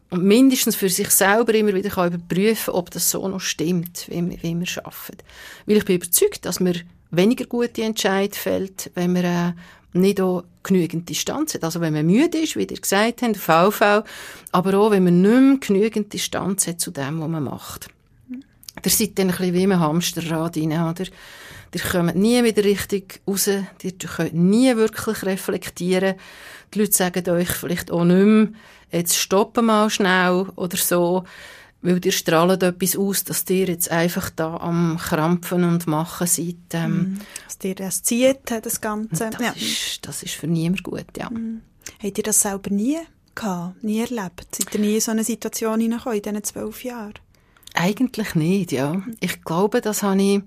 und mindestens für sich selber immer wieder kann überprüfen ob das so noch stimmt, wie, wie wir arbeiten. Weil ich bin überzeugt, dass wir weniger gute Entscheid fällt, wenn man äh, nicht auch genügend Distanz hat. Also wenn man müde ist, wie ihr gesagt habt, VV, aber auch wenn man nicht mehr genügend Distanz hat zu dem, was man macht. Ihr seid dann ein bisschen wie im Hamsterrad rein, oder? Ihr kommt nie wieder richtig raus, ihr könnt nie wirklich reflektieren. Die Leute sagen euch vielleicht auch nicht mehr, jetzt stoppen mal schnell oder so weil dir strahlt etwas aus, dass dir jetzt einfach da am Krampfen und Machen seid. Ähm, mm. Dass dir das zieht, das Ganze. Das, ja. ist, das ist für niemand gut, ja. Mm. Habt ihr das selber nie gehabt, nie erlebt? Seid ihr nie in so eine Situation hineingekommen in diesen zwölf Jahren? Eigentlich nicht, ja. Ich glaube, das habe ich,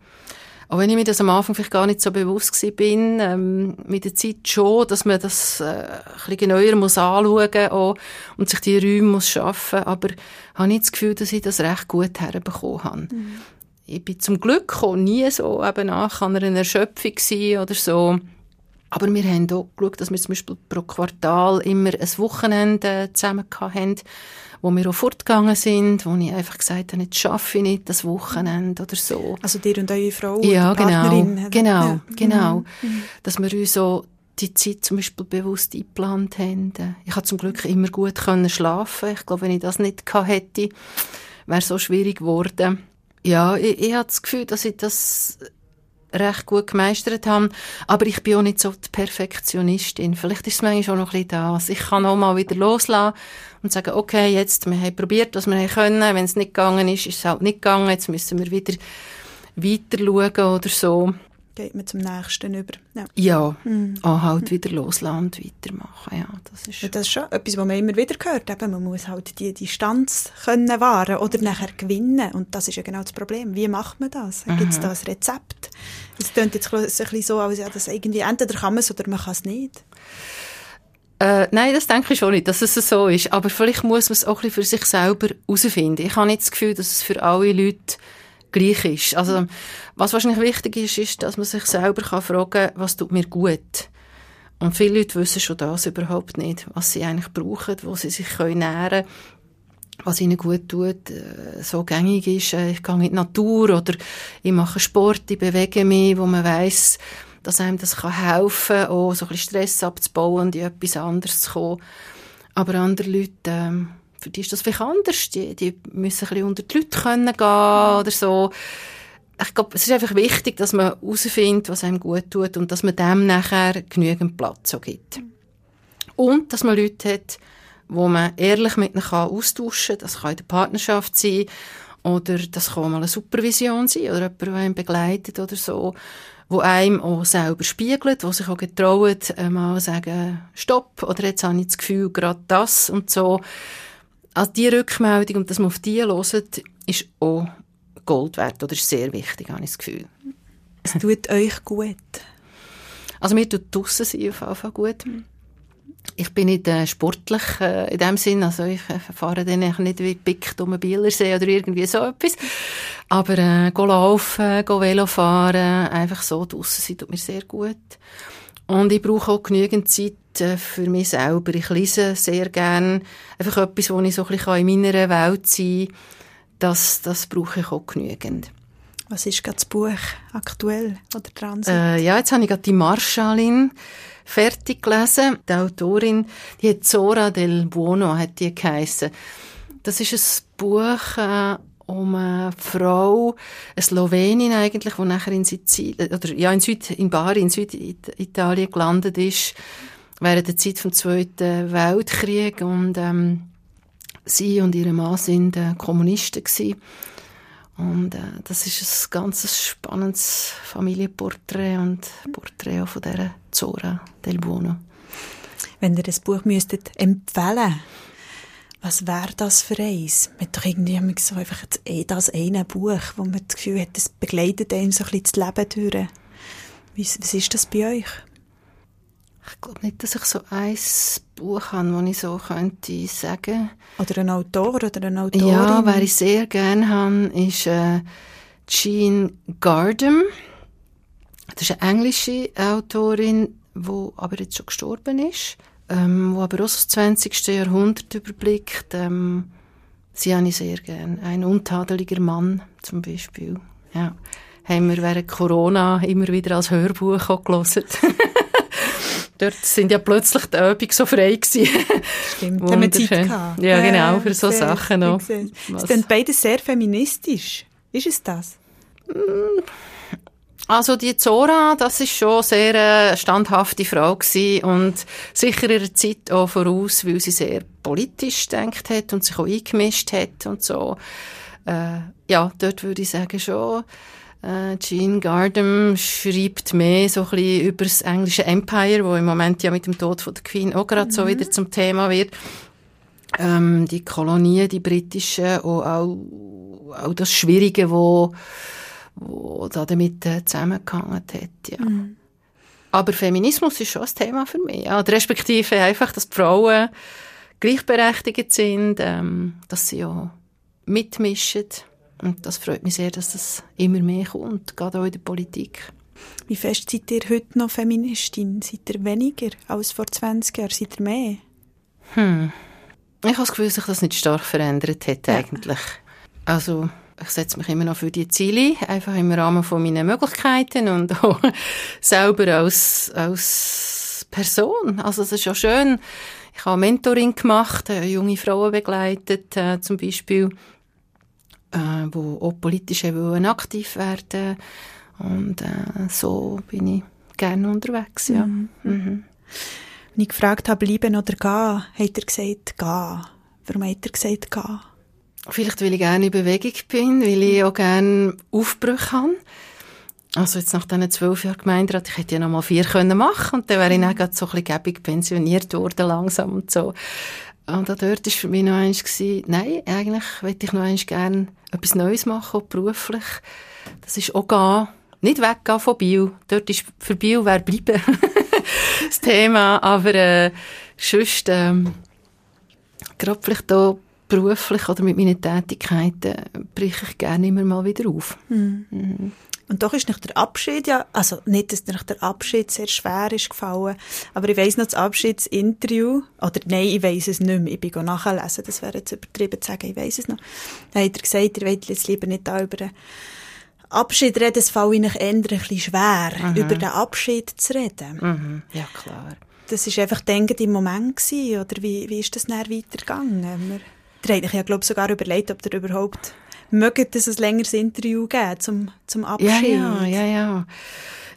auch wenn ich mir das am Anfang vielleicht gar nicht so bewusst war, bin, ähm, mit der Zeit schon, dass man das äh, ein bisschen genauer muss anschauen muss und sich die Räume muss schaffen aber habe nicht das Gefühl, dass ich das recht gut herbekommen habe. Mhm. Ich bin zum Glück auch nie so eben nach einer Erschöpfung oder so. Aber wir haben auch geschaut, dass wir zum Beispiel pro Quartal immer ein Wochenende zusammen hatten, wo wir auch fortgegangen sind, wo ich einfach gesagt habe, jetzt schaffe ich nicht das Wochenende oder so. Also dir und eure Frau ja, oder genau, Partnerin? Genau, ja. genau. Mhm. Mhm. Dass wir uns so die Zeit zum Beispiel bewusst eingeplant haben. Ich habe zum Glück immer gut können schlafen. Ich glaube, wenn ich das nicht gehabt hätte, wäre es so schwierig geworden. Ja, ich, ich habe das Gefühl, dass ich das recht gut gemeistert habe. Aber ich bin auch nicht so die Perfektionistin. Vielleicht ist es manchmal auch noch ein bisschen das. Ich kann auch mal wieder loslassen und sagen, okay, jetzt, wir haben probiert, was wir können. Wenn es nicht gegangen ist, ist es halt nicht gegangen. Jetzt müssen wir wieder weiter schauen oder so geht man zum nächsten über. Ja, ja mhm. auch halt wieder loslassen und weitermachen. Ja, das ist, ja, das ist schon etwas, was man immer wieder hört. Eben, man muss halt die Distanz können wahren oder nachher gewinnen. Und das ist ja genau das Problem. Wie macht man das? Gibt es da ein Rezept? Es klingt jetzt ein bisschen so, als ja, das irgendwie entweder kann man es oder man kann es nicht. Äh, nein, das denke ich schon nicht, dass es so ist. Aber vielleicht muss man es auch ein bisschen für sich selber herausfinden. Ich habe nicht das Gefühl, dass es für alle Leute gleich ist. Also, was wahrscheinlich wichtig ist, ist, dass man sich selber kann fragen kann, was tut mir gut? Und viele Leute wissen schon das überhaupt nicht, was sie eigentlich brauchen, wo sie sich können nähren was ihnen gut tut, äh, so gängig ist, äh, ich gehe in die Natur oder ich mache Sport, ich bewege mich, wo man weiß, dass einem das kann helfen kann, auch so ein bisschen Stress abzubauen und in etwas anderes zu kommen. Aber andere Leute, ähm, für die ist das vielleicht anders. Die, die müssen ein bisschen unter die Leute können gehen oder so. Ich glaube, es ist einfach wichtig, dass man herausfindet, was einem gut tut und dass man dem nachher genügend Platz auch gibt. Und dass man Leute hat, wo man ehrlich mit ihnen austauschen kann. Das kann in der Partnerschaft sein oder das kann mal eine Supervision sein oder jemand, der einen begleitet oder so wo einem auch selber spiegelt, wo sich auch getraut, äh, mal sagen, stopp, oder jetzt habe ich das Gefühl, gerade das und so. Also die Rückmeldung und dass man auf die hört, ist auch Gold wert oder ist sehr wichtig, habe ich das Gefühl. Es tut euch gut? Also mir tut draussen sein auf jeden Fall gut. Ich bin nicht äh, sportlich äh, in dem Sinn, also ich äh, fahre dann nicht wie Pick um Bielersee oder irgendwie so etwas. Aber äh, go laufen, go Velo fahren, einfach so draussen sein tut mir sehr gut. Und ich brauche auch genügend Zeit äh, für mich selber. Ich lese sehr gern einfach etwas, wo ich so ein bisschen in meiner Welt sein kann. Das, das brauche ich auch genügend. Was ist gerade das Buch aktuell oder dran? Äh, ja, jetzt habe ich gerade die Marschallin fertig gelesen. Die Autorin, die hat Zora del Buono, hat die geheissen. Das ist ein Buch äh, um eine Frau, eine Slowenin eigentlich, die nachher in Sizilien, oder ja, in Süd, in Bari, in Süditalien gelandet ist, während der Zeit vom Zweiten Weltkrieg und ähm, sie und ihre Mann sind äh, Kommunisten gewesen. Und äh, das ist ein ganz spannendes Familienporträt und Porträt auch von dieser Zora del Buono. Wenn ihr das Buch müsstet empfehlen was wäre das für eins? Man hat doch irgendwie so einfach das eine Buch, wo man das Gefühl hat, das begleitet einem so ein bisschen das Leben durch. Was ist das bei euch? Ich glaube nicht, dass ich so ein Buch habe, das ich so könnte sagen. Oder ein Autor oder eine Autorin? Ja, wer ich sehr gerne habe, ist äh, Jean Gardem. Das ist eine englische Autorin, die aber jetzt schon gestorben ist, ähm, die aber auch das 20. Jahrhundert überblickt. Ähm, sie habe ich sehr gerne. Ein untadeliger Mann zum Beispiel. Ja. Haben wir während Corona immer wieder als Hörbuch auch gelesen. dort sind ja plötzlich die Übungen so frei gewesen. Stimmt, haben wir Zeit gehabt. Ja, genau, für so sehr, Sachen noch. Ist denn beides sehr feministisch? Ist es das? Also die Zora, das ist schon sehr äh, standhafte Frau gewesen und sicher ihrer Zeit auch voraus, weil sie sehr politisch denkt hat und sich auch eingemischt hat und so. Äh, ja, dort würde ich sagen schon Äh, Jean Gardam schreibt mehr so ein bisschen über das englische Empire, wo im Moment ja mit dem Tod von der Queen auch gerade mhm. so wieder zum Thema wird. Ähm, die Kolonien, die britischen, und auch, auch das Schwierige, wo, wo da damit äh, zusammengehangen hat, ja. Mhm. Aber Feminismus ist schon ein Thema für mich, ja. respektive einfach, dass die Frauen gleichberechtigt sind, ähm, dass sie ja mitmischen. Und das freut mich sehr, dass das immer mehr kommt, gerade auch in der Politik. Wie fest seid ihr heute noch Feministin? Seid ihr weniger als vor 20 Jahren? Seid ihr mehr? Hm. Ich habe das Gefühl, dass sich das nicht stark verändert hat, ja. eigentlich. Also, ich setze mich immer noch für die Ziele, einfach im Rahmen von meinen Möglichkeiten und auch selber als, als Person. Also, es ist ja schön. Ich habe Mentoring gemacht, äh, junge Frauen begleitet, äh, zum Beispiel äh, wo auch politisch wollen aktiv werden und äh, so bin ich gerne unterwegs, ja. Mhm. Mhm. Wenn ich gefragt habe, bleiben oder gehen, hat er gesagt, gehen. Warum hat er gesagt, gehen? Vielleicht, weil ich gerne in Bewegung bin, weil ich auch gerne Aufbrüche habe. Also jetzt nach diesen zwölf Jahren Gemeinderat, ich hätte ja noch mal vier können machen und dann wäre ich dann gerade so ein bisschen gäbig pensioniert worden langsam und so. Und dort war für mich noch eins, nein, eigentlich möchte ich noch eins gerne etwas Neues machen, auch beruflich. Das ist auch gehen, nicht weggehen von Bio. Dort ist für Bio wer bleiben das Thema, aber äh, sonst, ähm, gerade vielleicht auch beruflich oder mit meinen Tätigkeiten breche ich gerne immer mal wieder auf. Mhm. Mhm. Und doch ist nicht der Abschied ja, also nicht, dass nicht der Abschied sehr schwer ist gefallen, aber ich weiss noch das Abschiedsinterview, oder nein, ich weiss es nicht mehr, ich bin nachlesen, das wäre jetzt übertrieben zu sagen, ich weiss es noch. Dann hat er gesagt, ihr wollt jetzt lieber nicht da über den Abschied reden, es fällt Ihnen eher ein bisschen schwer, mhm. über den Abschied zu reden. Mhm. Ja, klar. Das war einfach denkend im Moment gewesen, oder wie, wie ist das dann weitergegangen? Ihr habt euch ja, glaube ich, sogar überlegt, ob ihr überhaupt mögt es ein längeres Interview geben zum, zum Abschied. Ja, ja, ja, ja.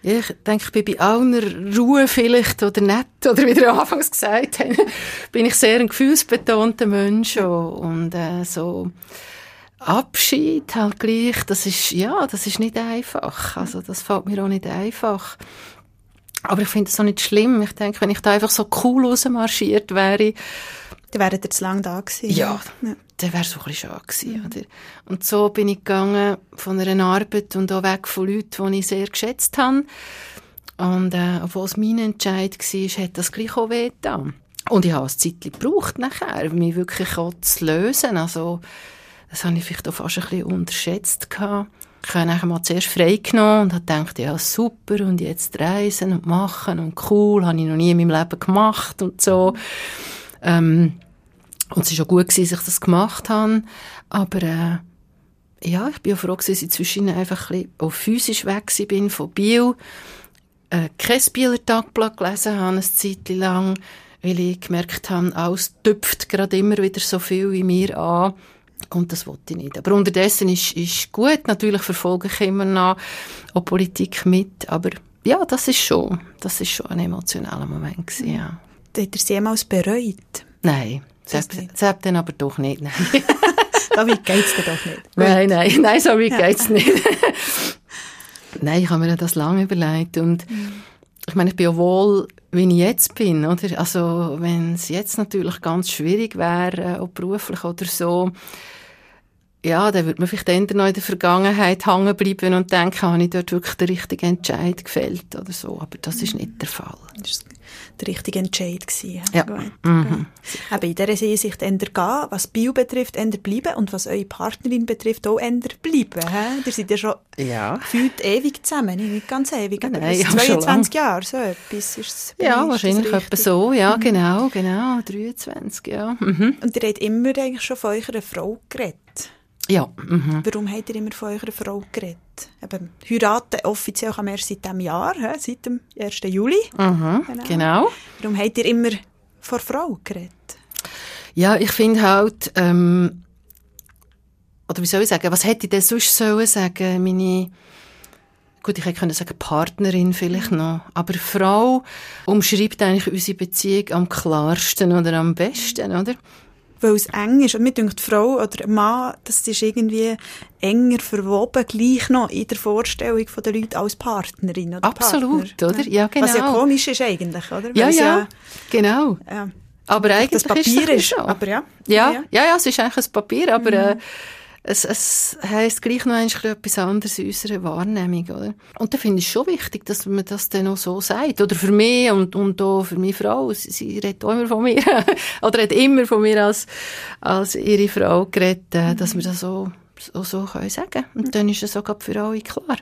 Ich denke, ich bin bei aller Ruhe vielleicht oder nett, oder wie ihr anfangs gesagt habt, bin ich sehr ein gefühlsbetonter Mensch und äh, so Abschied halt gleich, das ist, ja, das ist nicht einfach. Also das fällt mir auch nicht einfach. Aber ich finde es auch nicht schlimm. Ich denke, wenn ich da einfach so cool rausmarschiert wäre, dann wäret ihr zu lange da gewesen. Ja, ja. dann wäre es so ein bisschen schade gewesen, oder? Und so bin ich gegangen von einer Arbeit und auch weg von Leuten, die ich sehr geschätzt habe. Und äh, obwohl es mein Entscheid war, hat das gleich auch weh getan. Und ich habe eine Zeit gebraucht nachher, mich wirklich auch zu lösen. Also, das habe ich vielleicht auch fast ein bisschen unterschätzt gehabt. Ich habe nachher mal zuerst frei genommen und habe gedacht, ja, super, und jetzt reisen und machen und cool, habe ich noch nie in meinem Leben gemacht und so. Ähm, und es war auch gut, gewesen, dass ich das gemacht habe. Aber äh, ja, ich bin auch froh, dass ich zwischen einfach ein bisschen auch physisch weg bin von Bio. Äh, kein Bieler Tagblatt gelesen habe, eine Zeit lang, weil ich gemerkt habe, alles tüpft gerade immer wieder so viel in mir an. Und das wollte ich nicht. Aber unterdessen ist, ist gut. Natürlich verfolge ich immer noch auch Politik mit. Aber ja, das ist schon, das ist schon ein emotionaler Moment gewesen, ja. Hat er sie jemals bereut? Nein, selbst dann aber doch nicht. Nein. so weit geht es doch nicht. Nein, nein, nein, so weit ja. geht es nicht. nein, ich habe mir das lange überlegt und mhm. ich meine, ich bin ja wohl, wie ich jetzt bin, oder? Also, wenn es jetzt natürlich ganz schwierig wäre, auch beruflich oder so, ja, dann würde man vielleicht eher noch in der Vergangenheit hängen bleiben und denken, habe ich dort wirklich den richtigen Entscheid gefällt oder so. Aber das ist nicht der Fall. Das war der richtige Entscheid. Gewesen, ja. Mhm. Aber in dieser Hinsicht ändern gehen, was Bio betrifft, ändern bleiben und was eure Partnerin betrifft, auch ändern bleiben. He? Ihr seid ja schon ja. gefühlt ewig zusammen, nicht ganz ewig, aber Nein, 22 Jahre, so etwas ist Ja, wahrscheinlich etwa so, ja, mhm. genau, genau, 23, ja. Mhm. Und ihr habt immer eigentlich schon von eurer Frau geredet. Ja. Mhm. Warum habt ihr immer von eurer Frau geredet? Eben, heiraten offiziell kann man erst seit diesem Jahr, he? seit dem 1. Juli. Mhm, genau. genau. Warum habt ihr immer von Frau geredet? Ja, ich finde halt, ähm, oder wie soll ich sagen, was hätte ich denn sonst sollen sagen, meine, gut, ich hätte sagen Partnerin vielleicht mhm. noch, aber Frau umschreibt eigentlich unsere Beziehung am klarsten oder am besten, oder? Weil es eng ist. Und mir denkt, Frau oder Mann, das ist irgendwie enger verwoben, gleich noch in der Vorstellung der Leute als Partnerin oder Absolut, Partner. oder? Ja, genau. Was ja komisch ist eigentlich, oder? Ja, es ja, genau. ja, Aber eigentlich das Papier ist, ist, es so. aber ja. Ja, ja, ja, es ist eigentlich ein Papier, aber Mhm. äh, es, es heisst gleich noch etwas anderes in unserer Wahrnehmung, oder? Und da finde ich es schon wichtig, dass man das dann auch so sagt. Oder für mich und, und auch für meine Frau. Sie, sie redet auch immer von mir. oder hat immer von mir als, als ihre Frau geredet, äh, dass wir das so, so, so können sagen Und dann ist es sogar für alle klar.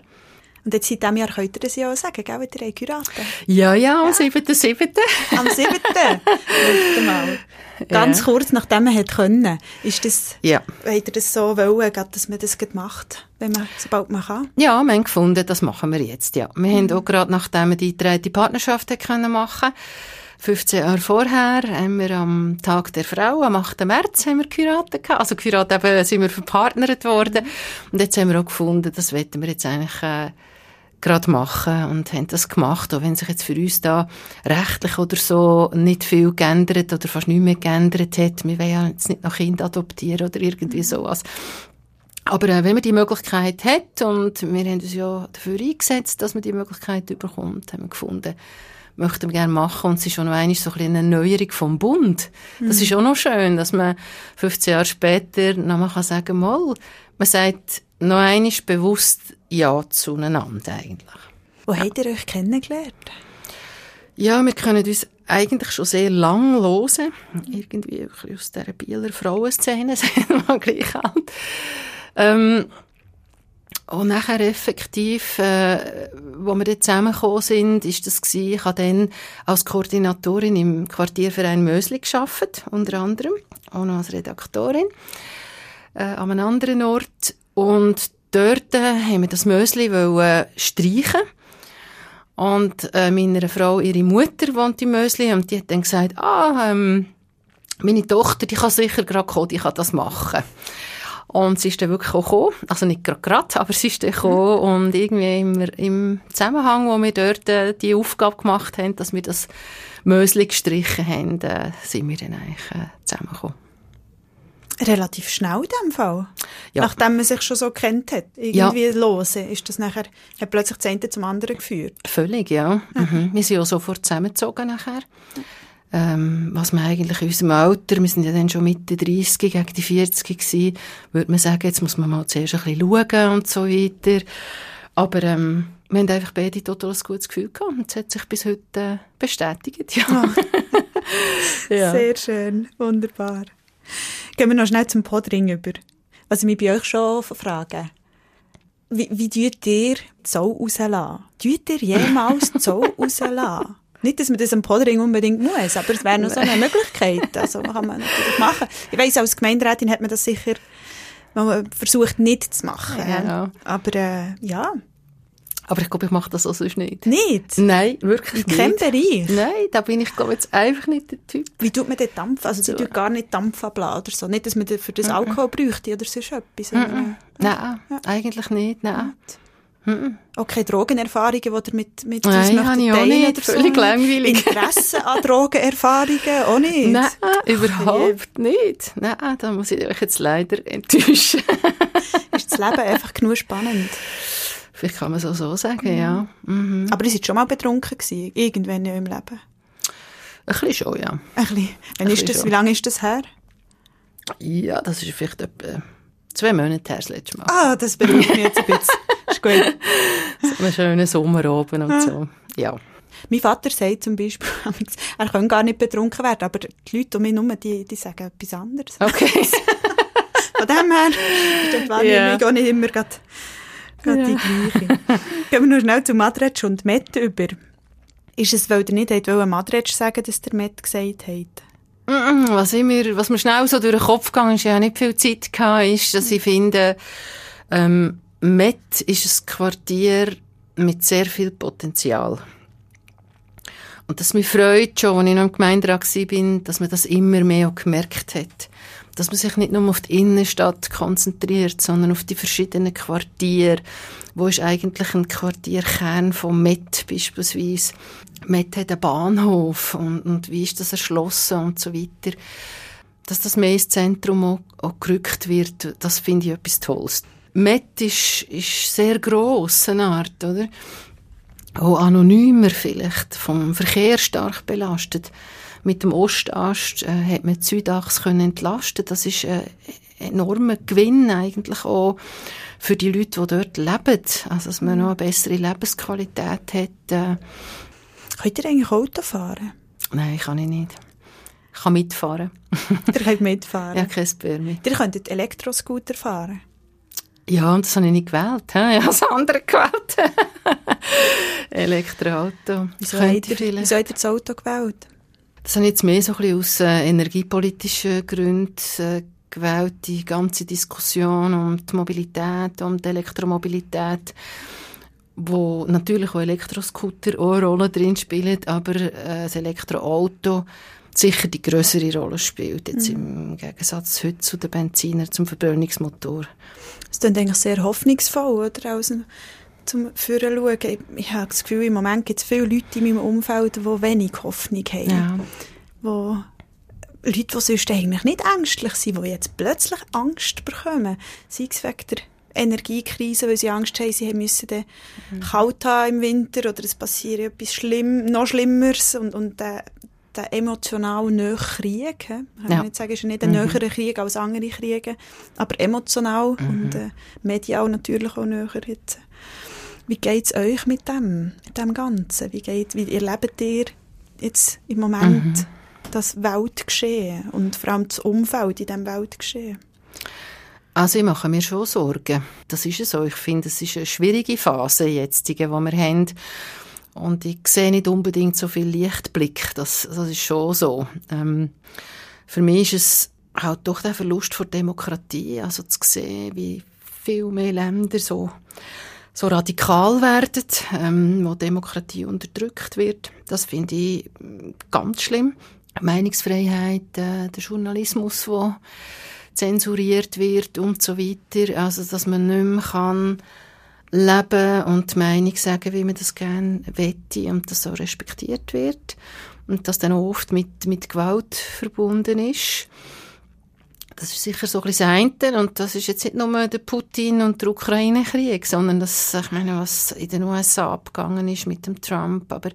Und jetzt seit diesem Jahr könnt ihr das ja auch sagen, gell, wenn ihr geheiratet Ja, ja, am 7.7. Am 7. Schaut mal. Ganz Ja. kurz, nachdem man hat können, ist das, Ja. habt ihr das so wollen, dass man das macht, wenn man, sobald man kann? Ja, wir haben gefunden, das machen wir jetzt, ja. Wir haben auch gerade, nachdem wir die getreute Partnerschaft können machen 15 Jahre vorher haben wir am Tag der Frau, am 8. März, haben wir geheiratet. gehabt. Also geheiratet eben, sind wir verpartnert worden. Und jetzt haben wir auch gefunden, das wollten wir jetzt eigentlich äh, gerade machen und haben das gemacht, auch wenn sich jetzt für uns da rechtlich oder so nicht viel geändert oder fast nichts mehr geändert hat. Wir wollen ja jetzt nicht noch Kind adoptieren oder irgendwie sowas. Aber äh, wenn man die Möglichkeit hat, und wir haben uns ja dafür eingesetzt, dass man die Möglichkeit überkommt, haben wir gefunden, möchten wir gerne machen. Und es ist noch einmal so ein bisschen eine Erneuerung vom Bund. Das ist auch noch schön, dass man 15 Jahre später noch mal kann sagen mal, man sagt noch einmal bewusst Ja zueinander eigentlich. Wo habt ihr euch kennengelernt? Ja, wir können uns eigentlich schon sehr lang hören. Irgendwie aus dieser Bieler Frauenszene, sind wir mal gleich alt. Ähm, und nachher effektiv, äh, wo wir dann zusammengekommen sind, ist das gewesen, ich habe dann als Koordinatorin im Quartierverein Mösli gearbeitet, unter anderem, auch noch als Redaktorin, äh, an einem anderen Ort. Und dort äh, haben wir das Mösli wollen streichen und äh, meiner Frau, ihre Mutter wohnt in Mösli und die hat dann gesagt, ah, ähm, meine Tochter, die kann sicher gerade kommen, die kann das machen. Und sie ist dann wirklich gekommen, also nicht gerade gerade, aber sie ist dann gekommen und irgendwie im, im Zusammenhang, wo wir dort äh, die Aufgabe gemacht haben, dass wir das Mösli gestrichen haben, äh, sind wir dann eigentlich äh, zusammengekommen. Relativ schnell in dem Fall. Ja. Nachdem man sich schon so kennt hat. Irgendwie lose, ist das nachher, hat plötzlich das eine zum anderen geführt. Völlig, ja. Mhm. Wir sind auch sofort zusammengezogen nachher. Ähm, was man eigentlich in unserem Alter, wir sind ja dann schon Mitte 30, gegen die 40 gewesen, würde man sagen, jetzt muss man mal zuerst ein bisschen schauen und so weiter. Aber ähm, wir haben einfach beide total ein gutes Gefühl gehabt und es hat sich bis heute bestätigt, ja. ja. Sehr schön, wunderbar. Gehen wir noch schnell zum Podring über. Was ich mich bei euch schon frage. Wie, wie tut ihr Zoll rauslassen? Tut ihr jemals Zoll rauslassen? Nicht, dass man das am Podring unbedingt muss, aber es wäre noch so eine Möglichkeit. Also kann man natürlich machen. Ich weiss, als Gemeinderätin hat man das sicher man versucht nicht zu machen. Ja. Aber äh, ja, Aber ich glaube, ich mache das auch sonst nicht. nicht. Nein, wirklich In keinem nicht. Bereich. Nein, da bin ich, glaube jetzt einfach nicht der Typ. Wie tut man den Dampf? Also, So. tut gar nicht Dampf abladen oder so. Nicht, dass man für das Alkohol bräuchte oder sonst etwas. sondern- Nein, eigentlich nicht, nein. Auch keine Drogenerfahrungen, die ihr mit, mit Nein, uns möchtet habe ich auch nicht. oder so? Völlig langweilig. Interesse an Drogenerfahrungen auch nicht? Nein, überhaupt nicht. Nein, da muss ich euch jetzt leider enttäuschen. Ist das Leben einfach genug spannend? Vielleicht kann man es auch so sagen, ja. Mhm. Aber ihr seid schon mal betrunken gewesen, irgendwann in eurem Leben? Ein bisschen schon, ja. Ein bisschen. Ein bisschen das, schon. wie lange ist das her? Ja, das ist vielleicht etwa zwei Monate her das letzte Mal. Ah, das beruhigt mich jetzt ein bisschen. Ist gut. So einen schönen Sommer oben und so. Ja. Mein Vater sagt zum Beispiel, er kann gar nicht betrunken werden, aber die Leute um mich herum, die, die sagen etwas anderes. Okay. Von dem her ist die Wahrnehmung Ja. auch nicht immer gerade, gerade die gleiche. Gehen wir noch schnell zu Madretsch und Met über. Ist es, weil ihr nicht wollt, Madretsch sagen, dass der Met gesagt hat? Was, ich mir, was mir schnell so durch den Kopf gegangen ist, ich ja nicht viel Zeit gehabt, ist, dass ich finde, ähm, Met ist ein Quartier mit sehr viel Potenzial. Und das mich freut schon, als ich noch im Gemeinderat war, dass man das immer mehr auch gemerkt hat. Dass man sich nicht nur auf die Innenstadt konzentriert, sondern auf die verschiedenen Quartiere. Wo ist eigentlich ein Quartierkern von Met beispielsweise? Met hat einen Bahnhof und, und wie ist das erschlossen und so weiter. dass das mehr ins Zentrum auch, auch gerückt wird, das finde ich etwas Tolles. Met ist, ist sehr gross, eine Art, oder? Auch anonymer vielleicht, vom Verkehr stark belastet. Mit dem Ostast äh, hat man die Südachse können entlasten. Das ist ein enormer Gewinn eigentlich auch für die Leute, die dort leben. Also, dass man noch eine bessere Lebensqualität hat. Äh. Könnt ihr eigentlich Auto fahren? Nein, kann ich nicht. Ich kann mitfahren. ihr könnt mitfahren? Ja, kein Permit. Ihr könntet Elektroscooter fahren? Ja, und das habe ich nicht gewählt. Ich habe das andere gewählt. Elektroauto. Wieso, habt ihr, wieso habt ihr das Auto gewählt? Das habe ich jetzt mehr so ein bisschen aus äh, energiepolitischen Gründen äh, gewählt. Die ganze Diskussion um die Mobilität, um die Elektromobilität wo natürlich auch Elektroscooter auch eine Rolle drin spielen, aber äh, das Elektroauto sicher die größere Rolle spielt, jetzt mhm. im Gegensatz heute zu den Benziner, zum Verbrennungsmotor. Das klingt eigentlich sehr hoffnungsvoll, oder? Also, zum Führen schauen. Ich, habe das Gefühl, im Moment gibt es viele Leute in meinem Umfeld, die wenig Hoffnung haben. Ja. Wo Leute, die sonst eigentlich nicht ängstlich sind, die jetzt plötzlich Angst bekommen. Sei es wegen der Energiekrise, weil sie Angst haben, sie müssen dann mhm. kalt haben im Winter oder es passiert etwas Schlimm, noch Schlimmeres und, und der, der emotional nahe Krieg, ich ja. nicht sagen, es ist nicht ein mhm. näherer Krieg als andere Kriege, aber emotional mhm. und äh, medial natürlich auch näher jetzt. Wie geht es euch mit dem, mit dem Ganzen? Wie, geht, wie erlebt ihr jetzt im Moment mhm. das Weltgeschehen und vor allem das Umfeld in diesem Weltgeschehen? Also ich mache mir schon Sorgen. Das ist es so. Ich finde, es ist eine schwierige Phase jetzt, die wir haben. Und ich sehe nicht unbedingt so viel Lichtblick. Das, das ist schon so. Ähm, für mich ist es halt doch der Verlust von Demokratie, also zu sehen, wie viel mehr Länder so, so radikal werden, ähm, wo Demokratie unterdrückt wird. Das finde ich ganz schlimm. Meinungsfreiheit, äh, der Journalismus, wo zensuriert wird und so weiter. Also, dass man nicht mehr kann leben und die Meinung sagen, wie man das gerne wette und das so respektiert wird. Und das dann oft mit, mit Gewalt verbunden ist. Das ist sicher so ein bisschen das eine. Und das ist jetzt nicht nur der Putin und der Ukraine-Krieg, sondern das, ich meine, was in den USA abgegangen ist mit dem Trump, aber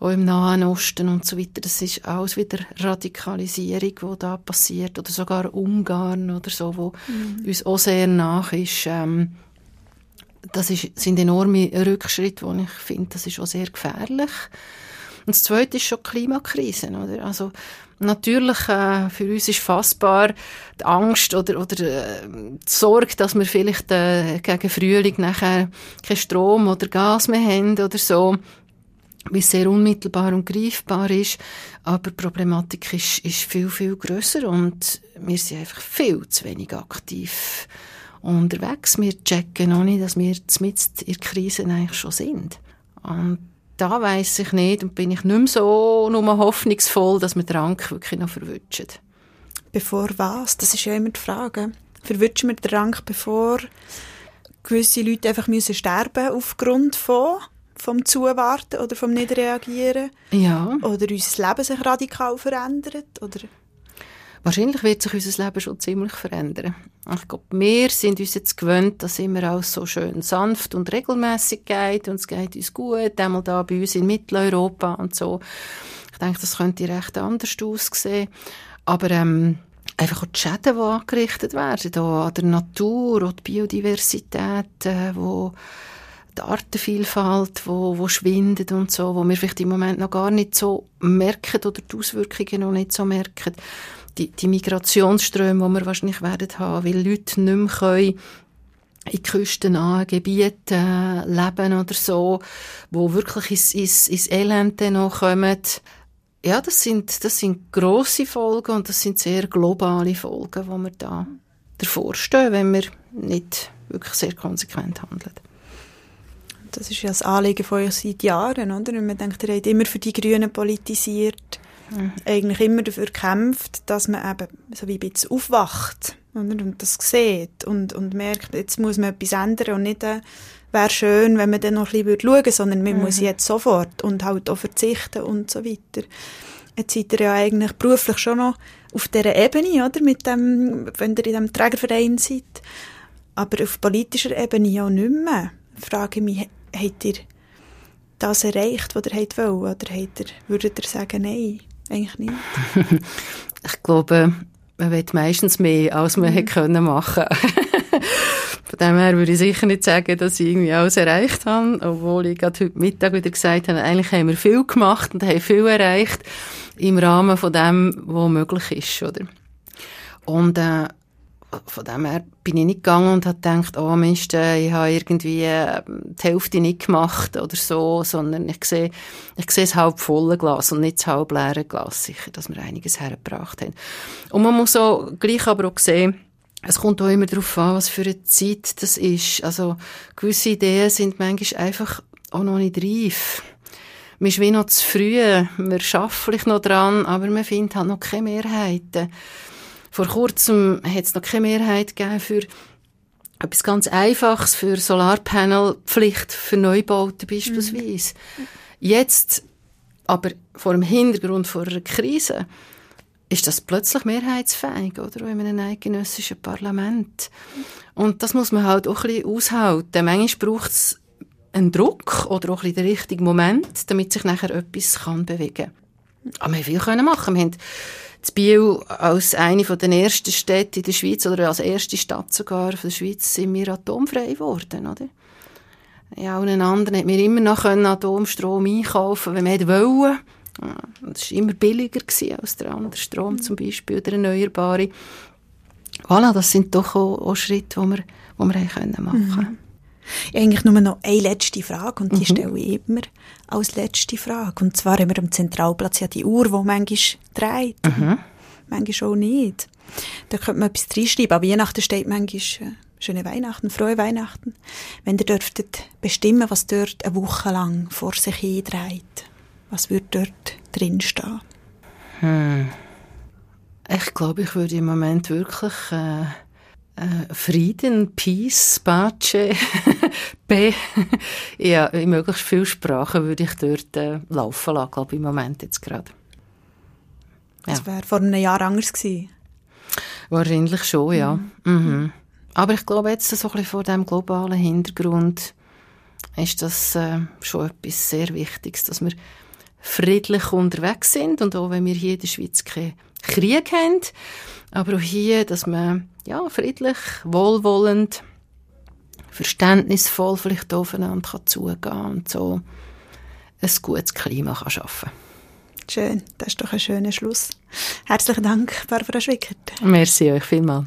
auch im Nahen Osten und so weiter. Das ist alles wieder Radikalisierung, die da passiert. Oder sogar Ungarn oder so, wo mhm. uns auch sehr nach ist. Ähm, das ist, sind enorme Rückschritte, wo ich finde, das ist auch sehr gefährlich. Und das Zweite ist schon die Klimakrise. Oder? Also, natürlich, äh, für uns ist fassbar die Angst oder, oder äh, die Sorge, dass wir vielleicht äh, gegen Frühling nachher keinen Strom oder Gas mehr haben oder so wie sehr unmittelbar und greifbar ist. Aber die Problematik ist, ist viel, viel grösser und wir sind einfach viel zu wenig aktiv unterwegs. Wir checken noch nicht, dass wir mit in der Krise eigentlich schon sind. Und da weiss ich nicht und bin ich nicht mehr so nur hoffnungsvoll, dass wir den Rank wirklich noch verwünschen. Bevor was? Das ist ja immer die Frage. Verwünschen wir den Rank, bevor gewisse Leute einfach müssen sterben aufgrund von vom Zuwarten oder vom Nicht-Reagieren? Ja. Oder unser Leben sich radikal verändert? Oder? Wahrscheinlich wird sich unser Leben schon ziemlich verändern. Ich glaube, wir sind uns jetzt gewöhnt, dass immer alles so schön sanft und regelmäßig geht und es geht uns gut, einmal da bei uns in Mitteleuropa und so. Ich denke, das könnte recht anders aussehen. Aber ähm, einfach auch die Schäden, die angerichtet werden, da an der Natur und die Biodiversität, äh, wo die Artenvielfalt, wo, wo schwindet und so, wo wir vielleicht im Moment noch gar nicht so merken oder die Auswirkungen noch nicht so merken. Die, die Migrationsströme, die wir wahrscheinlich werden haben, weil Leute nicht mehr können in küstennahen Gebieten äh, leben oder so, wo wirklich ins, ins, ins Elend noch kommen. Ja, das sind, das sind grosse Folgen und das sind sehr globale Folgen, die wir da davor stehen, wenn wir nicht wirklich sehr konsequent handeln. Das ist ja das Anliegen von euch seit Jahren, oder? Und man denkt, ihr habt immer für die Grünen politisiert. Eigentlich immer dafür gekämpft, dass man eben so wie ein bisschen aufwacht oder? und das sieht und, und merkt, jetzt muss man etwas ändern und nicht, äh, wäre schön, wenn man dann noch ein bisschen schauen würde, sondern man mhm. muss jetzt sofort und halt auch verzichten und so weiter. Jetzt seid ihr ja eigentlich beruflich schon noch auf dieser Ebene, oder? Mit dem, wenn ihr in diesem Trägerverein seid. Aber auf politischer Ebene ja nicht mehr. Frage mich, habt ihr das erreicht, was ihr wollt? Oder habt ihr, würdet ihr sagen, nein, eigentlich nicht? ich glaube, man will meistens mehr, als man mhm. hätte können machen Von dem her würde ich sicher nicht sagen, dass ich irgendwie alles erreicht habe, obwohl ich gerade heute Mittag wieder gesagt habe, eigentlich haben wir viel gemacht und haben viel erreicht im Rahmen von dem, was möglich ist, oder? Und äh, von dem her bin ich nicht gegangen und habe gedacht, oh Mist, äh, ich habe irgendwie äh, die Hälfte nicht gemacht oder so, sondern ich sehe, ich sehe das halb volle Glas und nicht das halb leere Glas, sicher, dass wir einiges hergebracht haben. Und man muss auch gleich aber auch sehen, es kommt auch immer darauf an, was für eine Zeit das ist. Also gewisse Ideen sind manchmal einfach auch noch nicht reif. Man ist wie noch zu früh, man arbeitet noch dran, aber man findet halt noch keine Mehrheiten. Vor kurzem hat es noch keine Mehrheit gegeben für etwas ganz Einfaches, für Solarpanelpflicht für Neubauten beispielsweise. Mhm. Jetzt, aber vor dem Hintergrund von einer Krise, ist das plötzlich mehrheitsfähig, oder? In einem eidgenössischen Parlament. Und das muss man halt auch ein bisschen aushalten. Manchmal braucht es einen Druck oder auch ein bisschen den richtigen Moment, damit sich nachher etwas kann bewegen kann. Aber wir haben viel machen. Wir haben Biel als eine der ersten Städte in der Schweiz oder als erste Stadt sogar von der Schweiz sind wir atomfrei geworden, oder? Ja, und anderen hat mir immer noch Atomstrom einkaufen, wenn wir wollen. Das war immer billiger als der andere Strom zum Beispiel, der erneuerbare. Voilà, das sind doch auch, auch Schritte, die wir, die wir machen können. Mhm. Eigentlich nur noch eine letzte Frage und die mhm. stelle ich immer als letzte Frage. Und zwar haben wir am Zentralplatz ja die Uhr, die manchmal dreht, mhm. manchmal auch nicht. Da könnte man etwas reinschreiben, aber Weihnachten steht manchmal äh, schöne Weihnachten, frohe Weihnachten. Wenn ihr dürftet bestimmen, was dort eine Woche lang vor sich hin dreht, was würde dort drin stehen? Hm. Ich glaube, ich würde im Moment wirklich... Äh, Frieden, Peace, Pace, B. ja, in möglichst viele Sprachen würde ich dort äh, laufen lassen, glaube ich, im Moment jetzt gerade. Ja. Das wäre vor einem Jahr anders gewesen. Wahrscheinlich schon, ja. Mhm. Mhm. Aber ich glaube jetzt so ein bisschen vor dem globalen Hintergrund ist das äh, schon etwas sehr Wichtiges, dass wir friedlich unterwegs sind und auch wenn wir hier in der Schweiz keinen Krieg haben, aber auch hier, dass man ja, friedlich, wohlwollend, verständnisvoll vielleicht aufeinander kann zugehen und so ein gutes Klima kann schaffen Schön, das ist doch ein schöner Schluss. Herzlichen Dank, Barbara Schwickert. Merci euch vielmals.